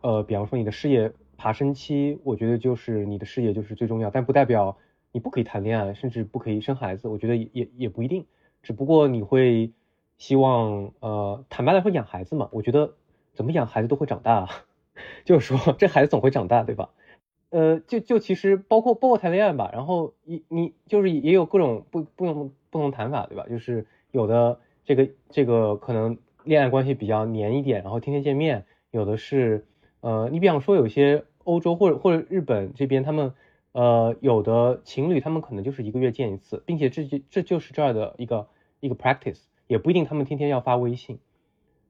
呃，比方说你的事业爬升期，我觉得就是你的事业就是最重要，但不代表你不可以谈恋爱，甚至不可以生孩子。我觉得也也不一定，只不过你会。希望呃，坦白来说，养孩子嘛，我觉得怎么养孩子都会长大，就是说这孩子总会长大，对吧？呃，就就其实包括包括谈恋爱吧，然后你你就是也有各种不不同不同谈法，对吧？就是有的这个这个可能恋爱关系比较黏一点，然后天天见面；有的是呃，你比方说有些欧洲或者或者日本这边，他们呃有的情侣他们可能就是一个月见一次，并且这就这就是这儿的一个一个 practice。也不一定他们天天要发微信，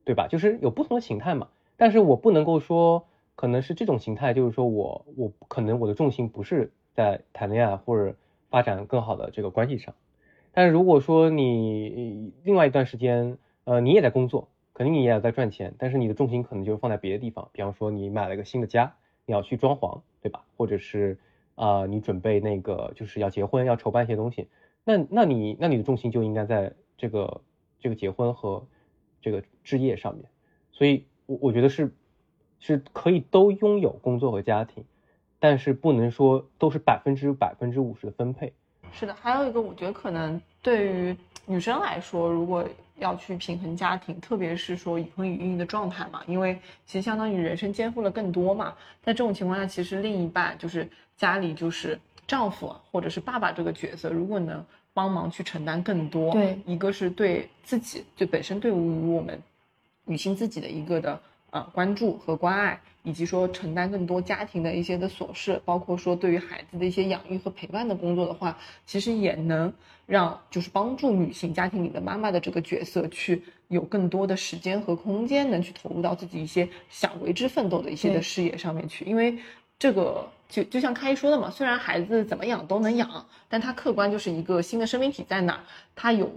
对吧？就是有不同的形态嘛。但是我不能够说可能是这种形态，就是说我我可能我的重心不是在谈恋爱或者发展更好的这个关系上。但是如果说你另外一段时间，呃，你也在工作，肯定你也在赚钱，但是你的重心可能就是放在别的地方。比方说你买了一个新的家，你要去装潢，对吧？或者是啊，你准备那个就是要结婚，要筹办一些东西，那那你那你的重心就应该在这个。这个结婚和这个置业上面，所以，我我觉得是是可以都拥有工作和家庭，但是不能说都是百分之百分之五十的分配。是的，还有一个，我觉得可能对于女生来说，如果要去平衡家庭，特别是说已婚已育的状态嘛，因为其实相当于人生肩负了更多嘛。在这种情况下，其实另一半就是家里就是丈夫或者是爸爸这个角色，如果能。帮忙去承担更多，对，一个是对自己，就本身对于我们女性自己的一个的呃关注和关爱，以及说承担更多家庭的一些的琐事，包括说对于孩子的一些养育和陪伴的工作的话，其实也能让就是帮助女性家庭里的妈妈的这个角色去有更多的时间和空间，能去投入到自己一些想为之奋斗的一些的事业上面去，因为这个。就就像开一说的嘛，虽然孩子怎么养都能养，但他客观就是一个新的生命体在哪，他有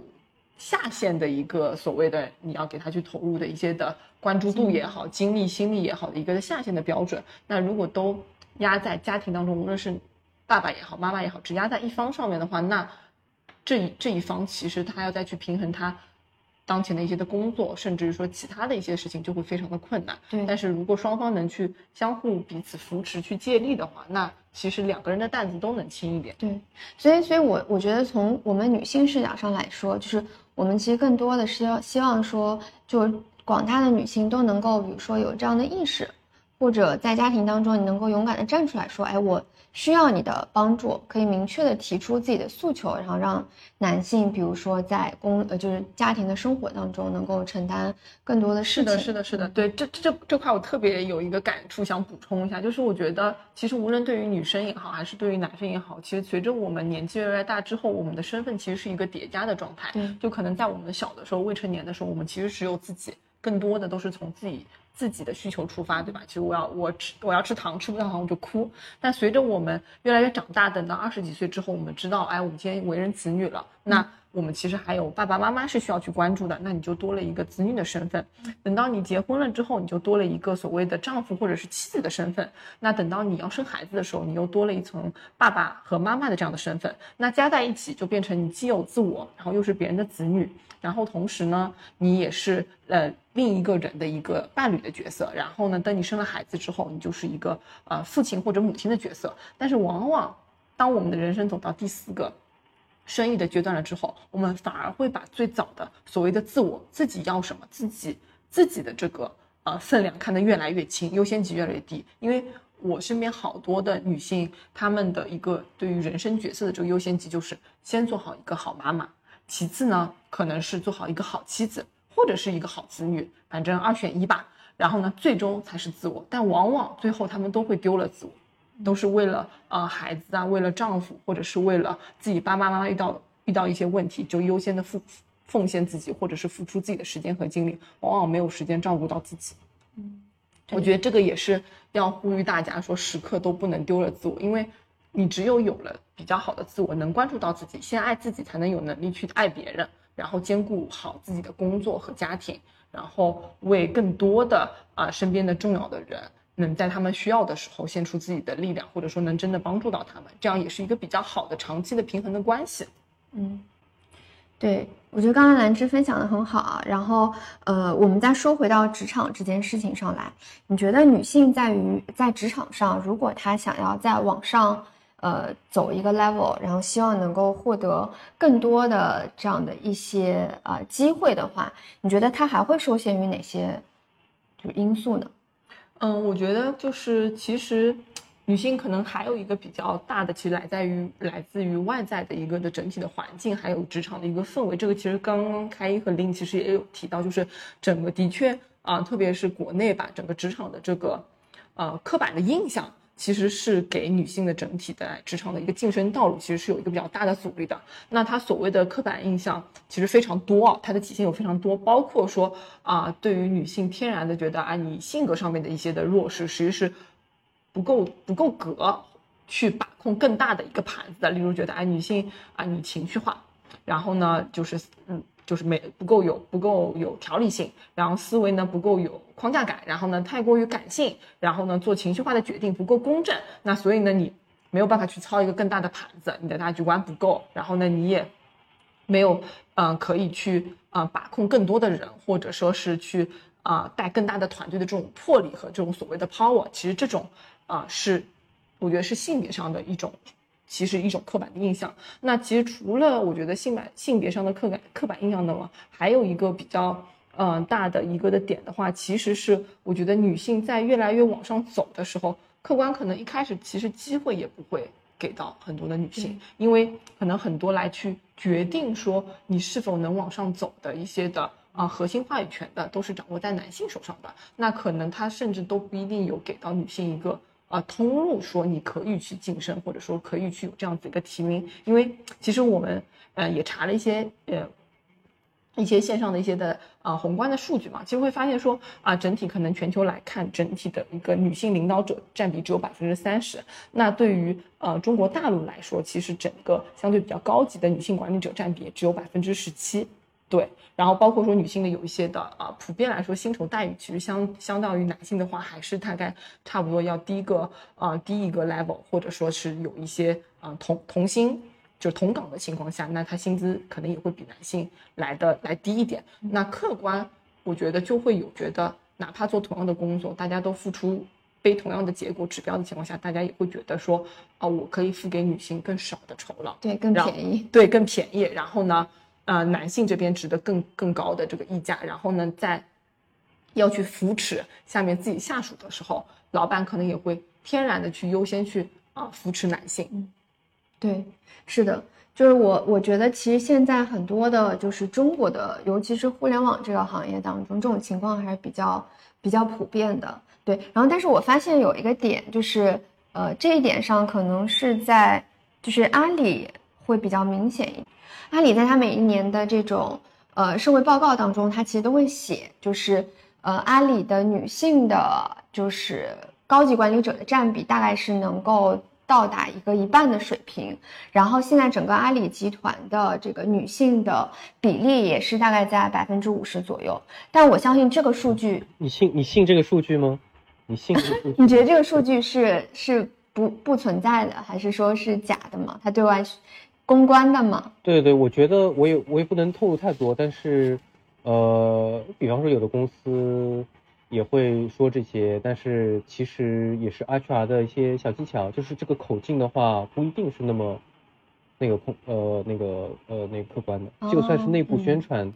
下限的一个所谓的你要给他去投入的一些的关注度也好，精力心力也好的一个下限的标准。那如果都压在家庭当中，无论是爸爸也好，妈妈也好，只压在一方上面的话，那这一这一方其实他要再去平衡他。当前的一些的工作，甚至于说其他的一些事情，就会非常的困难。对，但是如果双方能去相互彼此扶持、去借力的话，那其实两个人的担子都能轻一点。对，所以，所以我我觉得从我们女性视角上来说，就是我们其实更多的是要希望说，就广大的女性都能够，比如说有这样的意识。或者在家庭当中，你能够勇敢的站出来说，哎，我需要你的帮助，可以明确的提出自己的诉求，然后让男性，比如说在公呃就是家庭的生活当中，能够承担更多的事情。是的，是的，是的，对，这这这块我特别有一个感触，想补充一下，就是我觉得其实无论对于女生也好，还是对于男生也好，其实随着我们年纪越来越大之后，我们的身份其实是一个叠加的状态。对，就可能在我们小的时候，未成年的时候，我们其实只有自己，更多的都是从自己。自己的需求出发，对吧？其实我要我吃我要吃糖，吃不到糖我就哭。但随着我们越来越长大，等到二十几岁之后，我们知道，哎，我们今天为人子女了，那我们其实还有爸爸妈妈是需要去关注的，那你就多了一个子女的身份。等到你结婚了之后，你就多了一个所谓的丈夫或者是妻子的身份。那等到你要生孩子的时候，你又多了一层爸爸和妈妈的这样的身份。那加在一起就变成你既有自我，然后又是别人的子女。然后同时呢，你也是呃另一个人的一个伴侣的角色。然后呢，等你生了孩子之后，你就是一个呃父亲或者母亲的角色。但是往往当我们的人生走到第四个生育的阶段了之后，我们反而会把最早的所谓的自我、自己要什么、自己自己的这个呃分量看得越来越轻，优先级越来越低。因为我身边好多的女性，她们的一个对于人生角色的这个优先级就是先做好一个好妈妈。其次呢，可能是做好一个好妻子，或者是一个好子女，反正二选一吧。然后呢，最终才是自我。但往往最后他们都会丢了自我，都是为了呃孩子啊，为了丈夫，或者是为了自己爸爸妈妈遇到遇到一些问题，就优先的付奉献自己，或者是付出自己的时间和精力，往往没有时间照顾到自己。嗯，我觉得这个也是要呼吁大家说，时刻都不能丢了自我，因为。你只有有了比较好的自我，能关注到自己，先爱自己，才能有能力去爱别人，然后兼顾好自己的工作和家庭，然后为更多的啊身边的重要的人，能在他们需要的时候献出自己的力量，或者说能真的帮助到他们，这样也是一个比较好的长期的平衡的关系。嗯，对，我觉得刚才兰芝分享的很好啊。然后呃，我们再说回到职场这件事情上来，你觉得女性在于在职场上，如果她想要在网上。呃，走一个 level，然后希望能够获得更多的这样的一些呃机会的话，你觉得它还会受限于哪些就因素呢？嗯，我觉得就是其实女性可能还有一个比较大的，其实来在于来自于外在的一个的整体的环境，还有职场的一个氛围。这个其实刚刚开一和林其实也有提到，就是整个的确啊，特别是国内吧，整个职场的这个呃刻板的印象。其实是给女性的整体的职场的一个晋升道路，其实是有一个比较大的阻力的。那它所谓的刻板印象其实非常多啊，它的体现有非常多，包括说啊，对于女性天然的觉得啊，你性格上面的一些的弱势，其实是不够不够格去把控更大的一个盘子的。例如觉得哎，女性啊，你情绪化，然后呢，就是嗯。就是没不够有不够有条理性，然后思维呢不够有框架感，然后呢太过于感性，然后呢做情绪化的决定不够公正，那所以呢你没有办法去操一个更大的盘子，你的大局观不够，然后呢你也没有嗯可以去啊把控更多的人，或者说是去啊带更大的团队的这种魄力和这种所谓的 power，其实这种啊是我觉得是性别上的一种。其实一种刻板的印象。那其实除了我觉得性板性别上的刻板刻板印象的话，还有一个比较嗯大的一个的点的话，其实是我觉得女性在越来越往上走的时候，客观可能一开始其实机会也不会给到很多的女性，因为可能很多来去决定说你是否能往上走的一些的啊核心话语权的，都是掌握在男性手上的。那可能他甚至都不一定有给到女性一个。啊，通路说你可以去晋升，或者说可以去有这样子一个提名，因为其实我们呃也查了一些呃一些线上的一些的啊宏观的数据嘛，其实会发现说啊整体可能全球来看，整体的一个女性领导者占比只有百分之三十，那对于呃中国大陆来说，其实整个相对比较高级的女性管理者占比只有百分之十七。对，然后包括说女性的有一些的啊，普遍来说薪酬待遇其实相相当于男性的话，还是大概差不多要低个啊低一个 level，或者说是有一些啊同同薪就同岗的情况下，那他薪资可能也会比男性来的来低一点。那客观我觉得就会有觉得，哪怕做同样的工作，大家都付出背同样的结果指标的情况下，大家也会觉得说啊，我可以付给女性更少的酬劳，对，更便宜，对，更便宜。然后呢？呃，男性这边值得更更高的这个溢价，然后呢，在要去扶持下面自己下属的时候，老板可能也会天然的去优先去啊扶持男性。对，是的，就是我我觉得其实现在很多的，就是中国的，尤其是互联网这个行业当中，这种情况还是比较比较普遍的。对，然后但是我发现有一个点，就是呃这一点上可能是在就是阿里会比较明显一点。阿里在它每一年的这种呃社会报告当中，它其实都会写，就是呃阿里的女性的，就是高级管理者的占比大概是能够到达一个一半的水平。然后现在整个阿里集团的这个女性的比例也是大概在百分之五十左右。但我相信这个数据，你信你信这个数据吗？你信这个数据？你觉得这个数据是是不不存在的，还是说是假的吗？它对外公关的嘛？对对，我觉得我也我也不能透露太多，但是，呃，比方说有的公司也会说这些，但是其实也是 HR 的一些小技巧，就是这个口径的话不一定是那么那个空呃那个呃那个客观的，就算是内部宣传，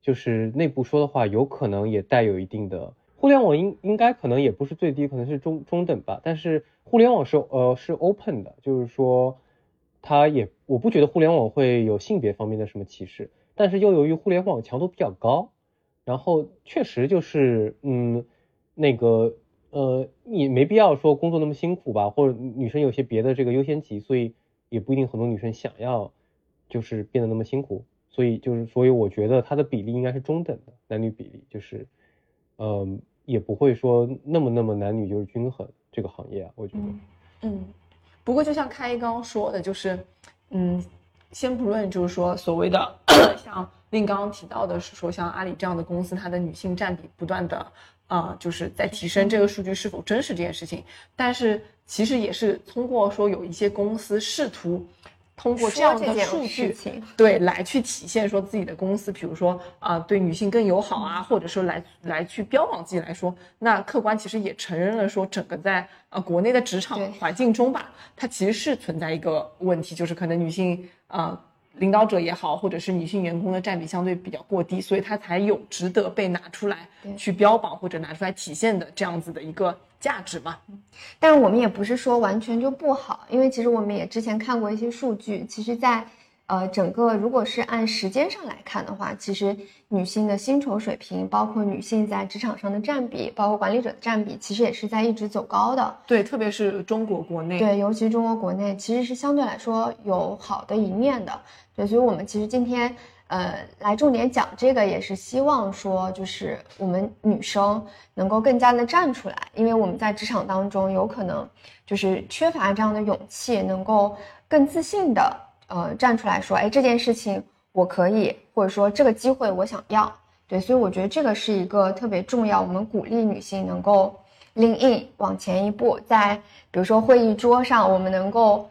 就是内部说的话，有可能也带有一定的。互联网应应该可能也不是最低，可能是中中等吧，但是互联网是呃是 open 的，就是说。它也，我不觉得互联网会有性别方面的什么歧视，但是又由于互联网强度比较高，然后确实就是，嗯，那个，呃，你没必要说工作那么辛苦吧，或者女生有些别的这个优先级，所以也不一定很多女生想要，就是变得那么辛苦，所以就是，所以我觉得它的比例应该是中等的男女比例，就是，嗯，也不会说那么那么男女就是均衡这个行业啊，我觉得，嗯。不过，就像开刚刚说的，就是，嗯，先不论就是说所谓的像令刚刚提到的是说，像阿里这样的公司，它的女性占比不断的啊，就是在提升，这个数据是否真实这件事情，但是其实也是通过说有一些公司试图。通过这样的数据，对来去体现说自己的公司，比如说啊，对女性更友好啊，或者说来来去标榜自己来说，那客观其实也承认了说，整个在呃国内的职场环境中吧，它其实是存在一个问题，就是可能女性啊领导者也好，或者是女性员工的占比相对比较过低，所以它才有值得被拿出来去标榜或者拿出来体现的这样子的一个。价值嘛，但是我们也不是说完全就不好，因为其实我们也之前看过一些数据，其实，在呃整个如果是按时间上来看的话，其实女性的薪酬水平，包括女性在职场上的占比，包括管理者的占比，其实也是在一直走高的。对，特别是中国国内，对，尤其中国国内其实是相对来说有好的一面的。对，所以我们其实今天。呃，来重点讲这个也是希望说，就是我们女生能够更加的站出来，因为我们在职场当中有可能就是缺乏这样的勇气，能够更自信的呃站出来说，哎，这件事情我可以，或者说这个机会我想要，对，所以我觉得这个是一个特别重要，我们鼓励女性能够 lean in 往前一步，在比如说会议桌上，我们能够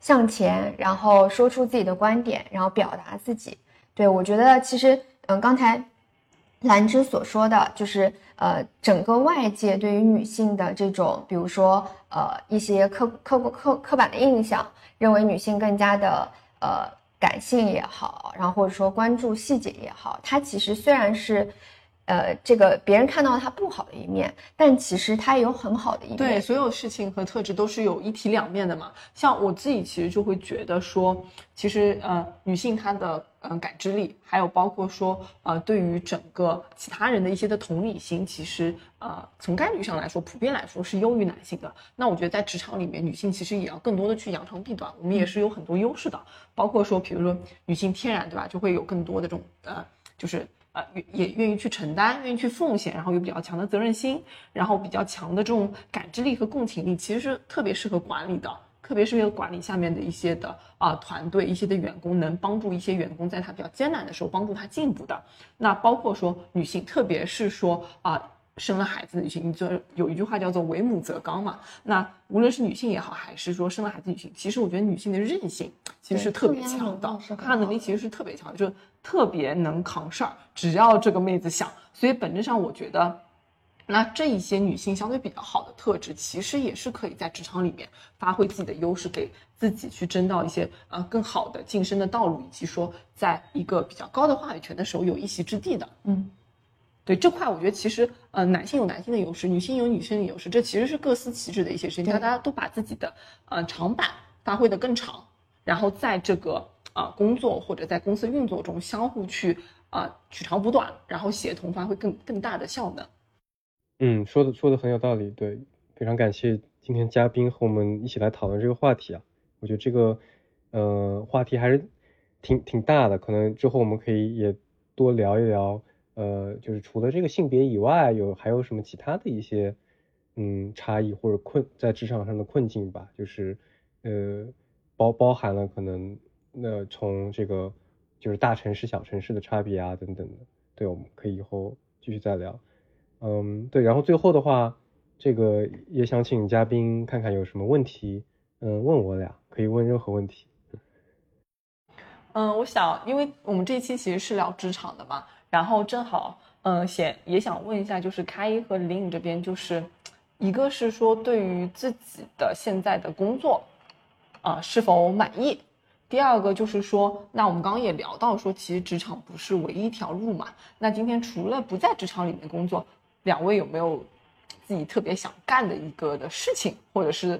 向前，然后说出自己的观点，然后表达自己。对，我觉得其实，嗯，刚才兰芝所说的就是，呃，整个外界对于女性的这种，比如说，呃，一些刻刻刻刻板的印象，认为女性更加的，呃，感性也好，然后或者说关注细节也好，它其实虽然是。呃，这个别人看到他不好的一面，但其实他也有很好的一面。对，所有事情和特质都是有一体两面的嘛。像我自己其实就会觉得说，其实呃，女性她的嗯感知力，还有包括说呃，对于整个其他人的一些的同理心，其实呃，从概率上来说，普遍来说是优于男性的。那我觉得在职场里面，女性其实也要更多的去扬长避短，我们也是有很多优势的。包括说，比如说女性天然对吧，就会有更多的这种呃，就是。呃，也也愿意去承担，愿意去奉献，然后有比较强的责任心，然后比较强的这种感知力和共情力，其实是特别适合管理的，特别是为了管理下面的一些的啊团队，一些的员工，能帮助一些员工在他比较艰难的时候帮助他进步的。那包括说女性，特别是说啊。生了孩子的女性，你就有一句话叫做“为母则刚”嘛。那无论是女性也好，还是说生了孩子女性，其实我觉得女性的韧性其实是特别强的，抗压能力其实是特别强，就特别能扛事儿。只要这个妹子想，所以本质上我觉得，那这一些女性相对比较好的特质，其实也是可以在职场里面发挥自己的优势，给自己去争到一些呃更好的晋升的道路，以及说在一个比较高的话语权的时候有一席之地的。嗯。对这块，我觉得其实呃，男性有男性的优势，女性有女性的优势，这其实是各司其职的一些事情。大家都把自己的呃长板发挥的更长，然后在这个啊工作或者在公司运作中相互去啊取长补短，然后协同发挥更更大的效能。嗯，说的说的很有道理，对，非常感谢今天嘉宾和我们一起来讨论这个话题啊。我觉得这个呃话题还是挺挺大的，可能之后我们可以也多聊一聊。呃，就是除了这个性别以外，有还有什么其他的一些嗯差异或者困在职场上的困境吧？就是呃包包含了可能那从这个就是大城市小城市的差别啊等等的，对，我们可以以后继续再聊。嗯，对，然后最后的话，这个也想请嘉宾看看有什么问题，嗯，问我俩可以问任何问题。嗯，我想，因为我们这一期其实是聊职场的嘛。然后正好，嗯，想也想问一下，就是开一和林颖这边，就是一个是说对于自己的现在的工作，啊是否满意？第二个就是说，那我们刚刚也聊到说，其实职场不是唯一一条路嘛。那今天除了不在职场里面工作，两位有没有自己特别想干的一个的事情，或者是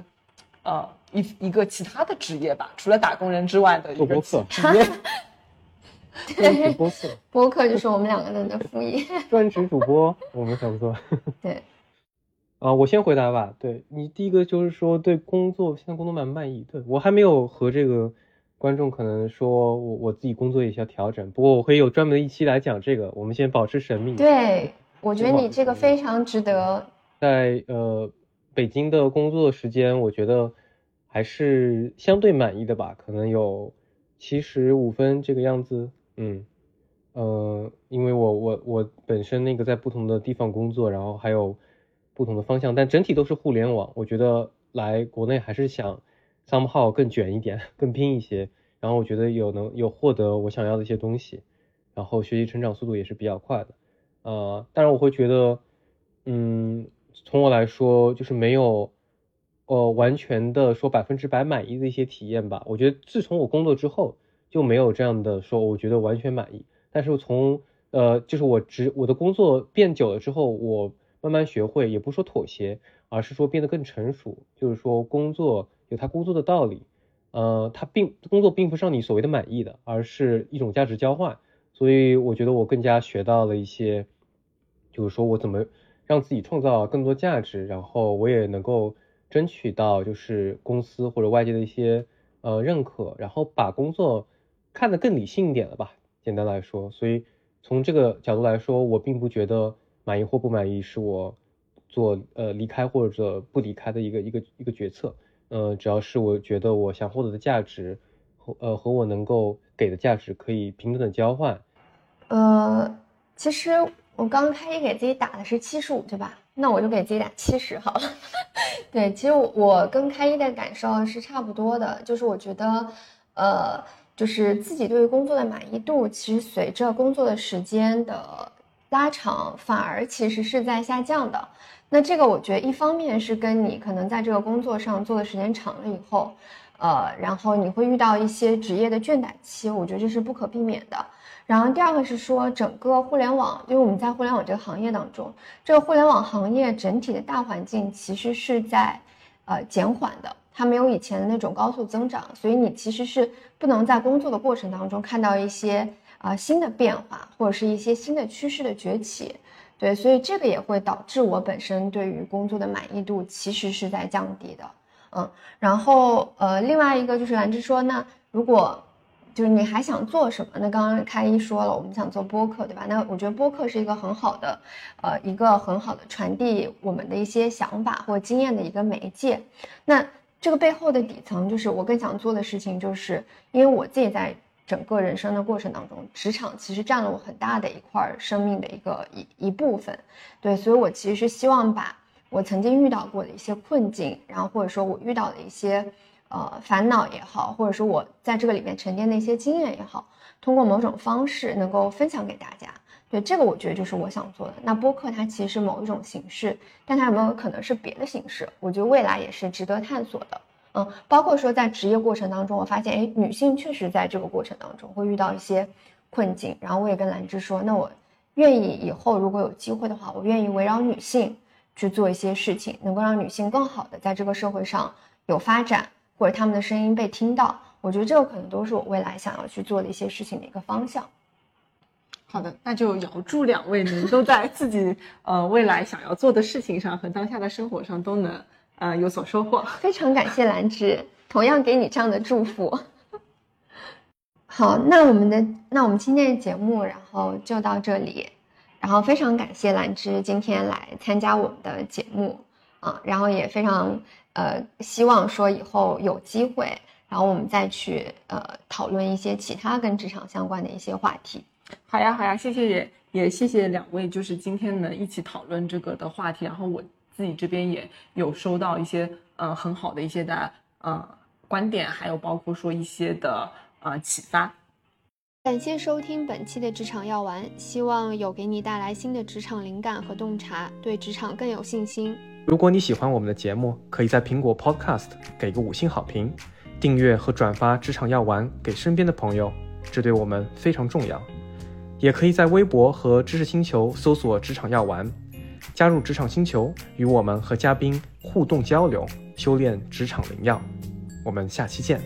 呃一一个其他的职业吧？除了打工人之外的一个职业。对，播客，播客就是我们两个人的副业。专职主播，我们想做。对，啊，我先回答吧。对你第一个就是说对工作现在工作满不满意？对我还没有和这个观众可能说我我自己工作也需要调整，不过我会有专门的一期来讲这个。我们先保持神秘。对，我觉得你这个非常值得。在呃北京的工作时间，我觉得还是相对满意的吧，可能有七十五分这个样子。嗯，呃，因为我我我本身那个在不同的地方工作，然后还有不同的方向，但整体都是互联网。我觉得来国内还是想 somehow 更卷一点，更拼一些。然后我觉得有能有获得我想要的一些东西，然后学习成长速度也是比较快的。呃，当然我会觉得，嗯，从我来说就是没有呃完全的说百分之百满意的一些体验吧。我觉得自从我工作之后。就没有这样的说，我觉得完全满意。但是从呃，就是我职我的工作变久了之后，我慢慢学会，也不说妥协，而是说变得更成熟。就是说工作有他工作的道理，呃，他并工作并不是让你所谓的满意的，而是一种价值交换。所以我觉得我更加学到了一些，就是说我怎么让自己创造更多价值，然后我也能够争取到就是公司或者外界的一些呃认可，然后把工作。看得更理性一点了吧，简单来说，所以从这个角度来说，我并不觉得满意或不满意是我做呃离开或者不离开的一个一个一个决策，呃，只要是我觉得我想获得的价值和呃和我能够给的价值可以平等的交换。呃，其实我刚开一给自己打的是七十五，对吧？那我就给自己打七十好了。对，其实我跟开一的感受是差不多的，就是我觉得呃。就是自己对于工作的满意度，其实随着工作的时间的拉长，反而其实是在下降的。那这个我觉得一方面是跟你可能在这个工作上做的时间长了以后，呃，然后你会遇到一些职业的倦怠期，我觉得这是不可避免的。然后第二个是说整个互联网，因为我们在互联网这个行业当中，这个互联网行业整体的大环境其实是在呃减缓的。它没有以前的那种高速增长，所以你其实是不能在工作的过程当中看到一些啊新的变化，或者是一些新的趋势的崛起。对，所以这个也会导致我本身对于工作的满意度其实是在降低的。嗯，然后呃，另外一个就是兰芝说，那如果就是你还想做什么？那刚刚开一说了，我们想做播客，对吧？那我觉得播客是一个很好的，呃，一个很好的传递我们的一些想法或经验的一个媒介。那这个背后的底层就是我更想做的事情，就是因为我自己在整个人生的过程当中，职场其实占了我很大的一块生命的一个一一部分，对，所以我其实是希望把我曾经遇到过的一些困境，然后或者说我遇到的一些呃烦恼也好，或者说我在这个里面沉淀的一些经验也好，通过某种方式能够分享给大家。对这个，我觉得就是我想做的。那播客它其实是某一种形式，但它有没有可能是别的形式？我觉得未来也是值得探索的。嗯，包括说在职业过程当中，我发现，哎，女性确实在这个过程当中会遇到一些困境。然后我也跟兰芝说，那我愿意以后如果有机会的话，我愿意围绕女性去做一些事情，能够让女性更好的在这个社会上有发展，或者她们的声音被听到。我觉得这个可能都是我未来想要去做的一些事情的一个方向。好的，那就遥祝两位能都在自己 呃未来想要做的事情上和当下的生活上都能呃有所收获。非常感谢兰芝，同样给你这样的祝福。好，那我们的那我们今天的节目然后就到这里，然后非常感谢兰芝今天来参加我们的节目啊，然后也非常呃希望说以后有机会，然后我们再去呃讨论一些其他跟职场相关的一些话题。好呀，好呀，谢谢也也谢谢两位，就是今天能一起讨论这个的话题，然后我自己这边也有收到一些呃很好的一些的呃观点，还有包括说一些的呃启发。感谢收听本期的职场药丸，希望有给你带来新的职场灵感和洞察，对职场更有信心。如果你喜欢我们的节目，可以在苹果 Podcast 给个五星好评，订阅和转发职场药丸给身边的朋友，这对我们非常重要。也可以在微博和知识星球搜索“职场药丸”，加入职场星球，与我们和嘉宾互动交流，修炼职场灵药。我们下期见。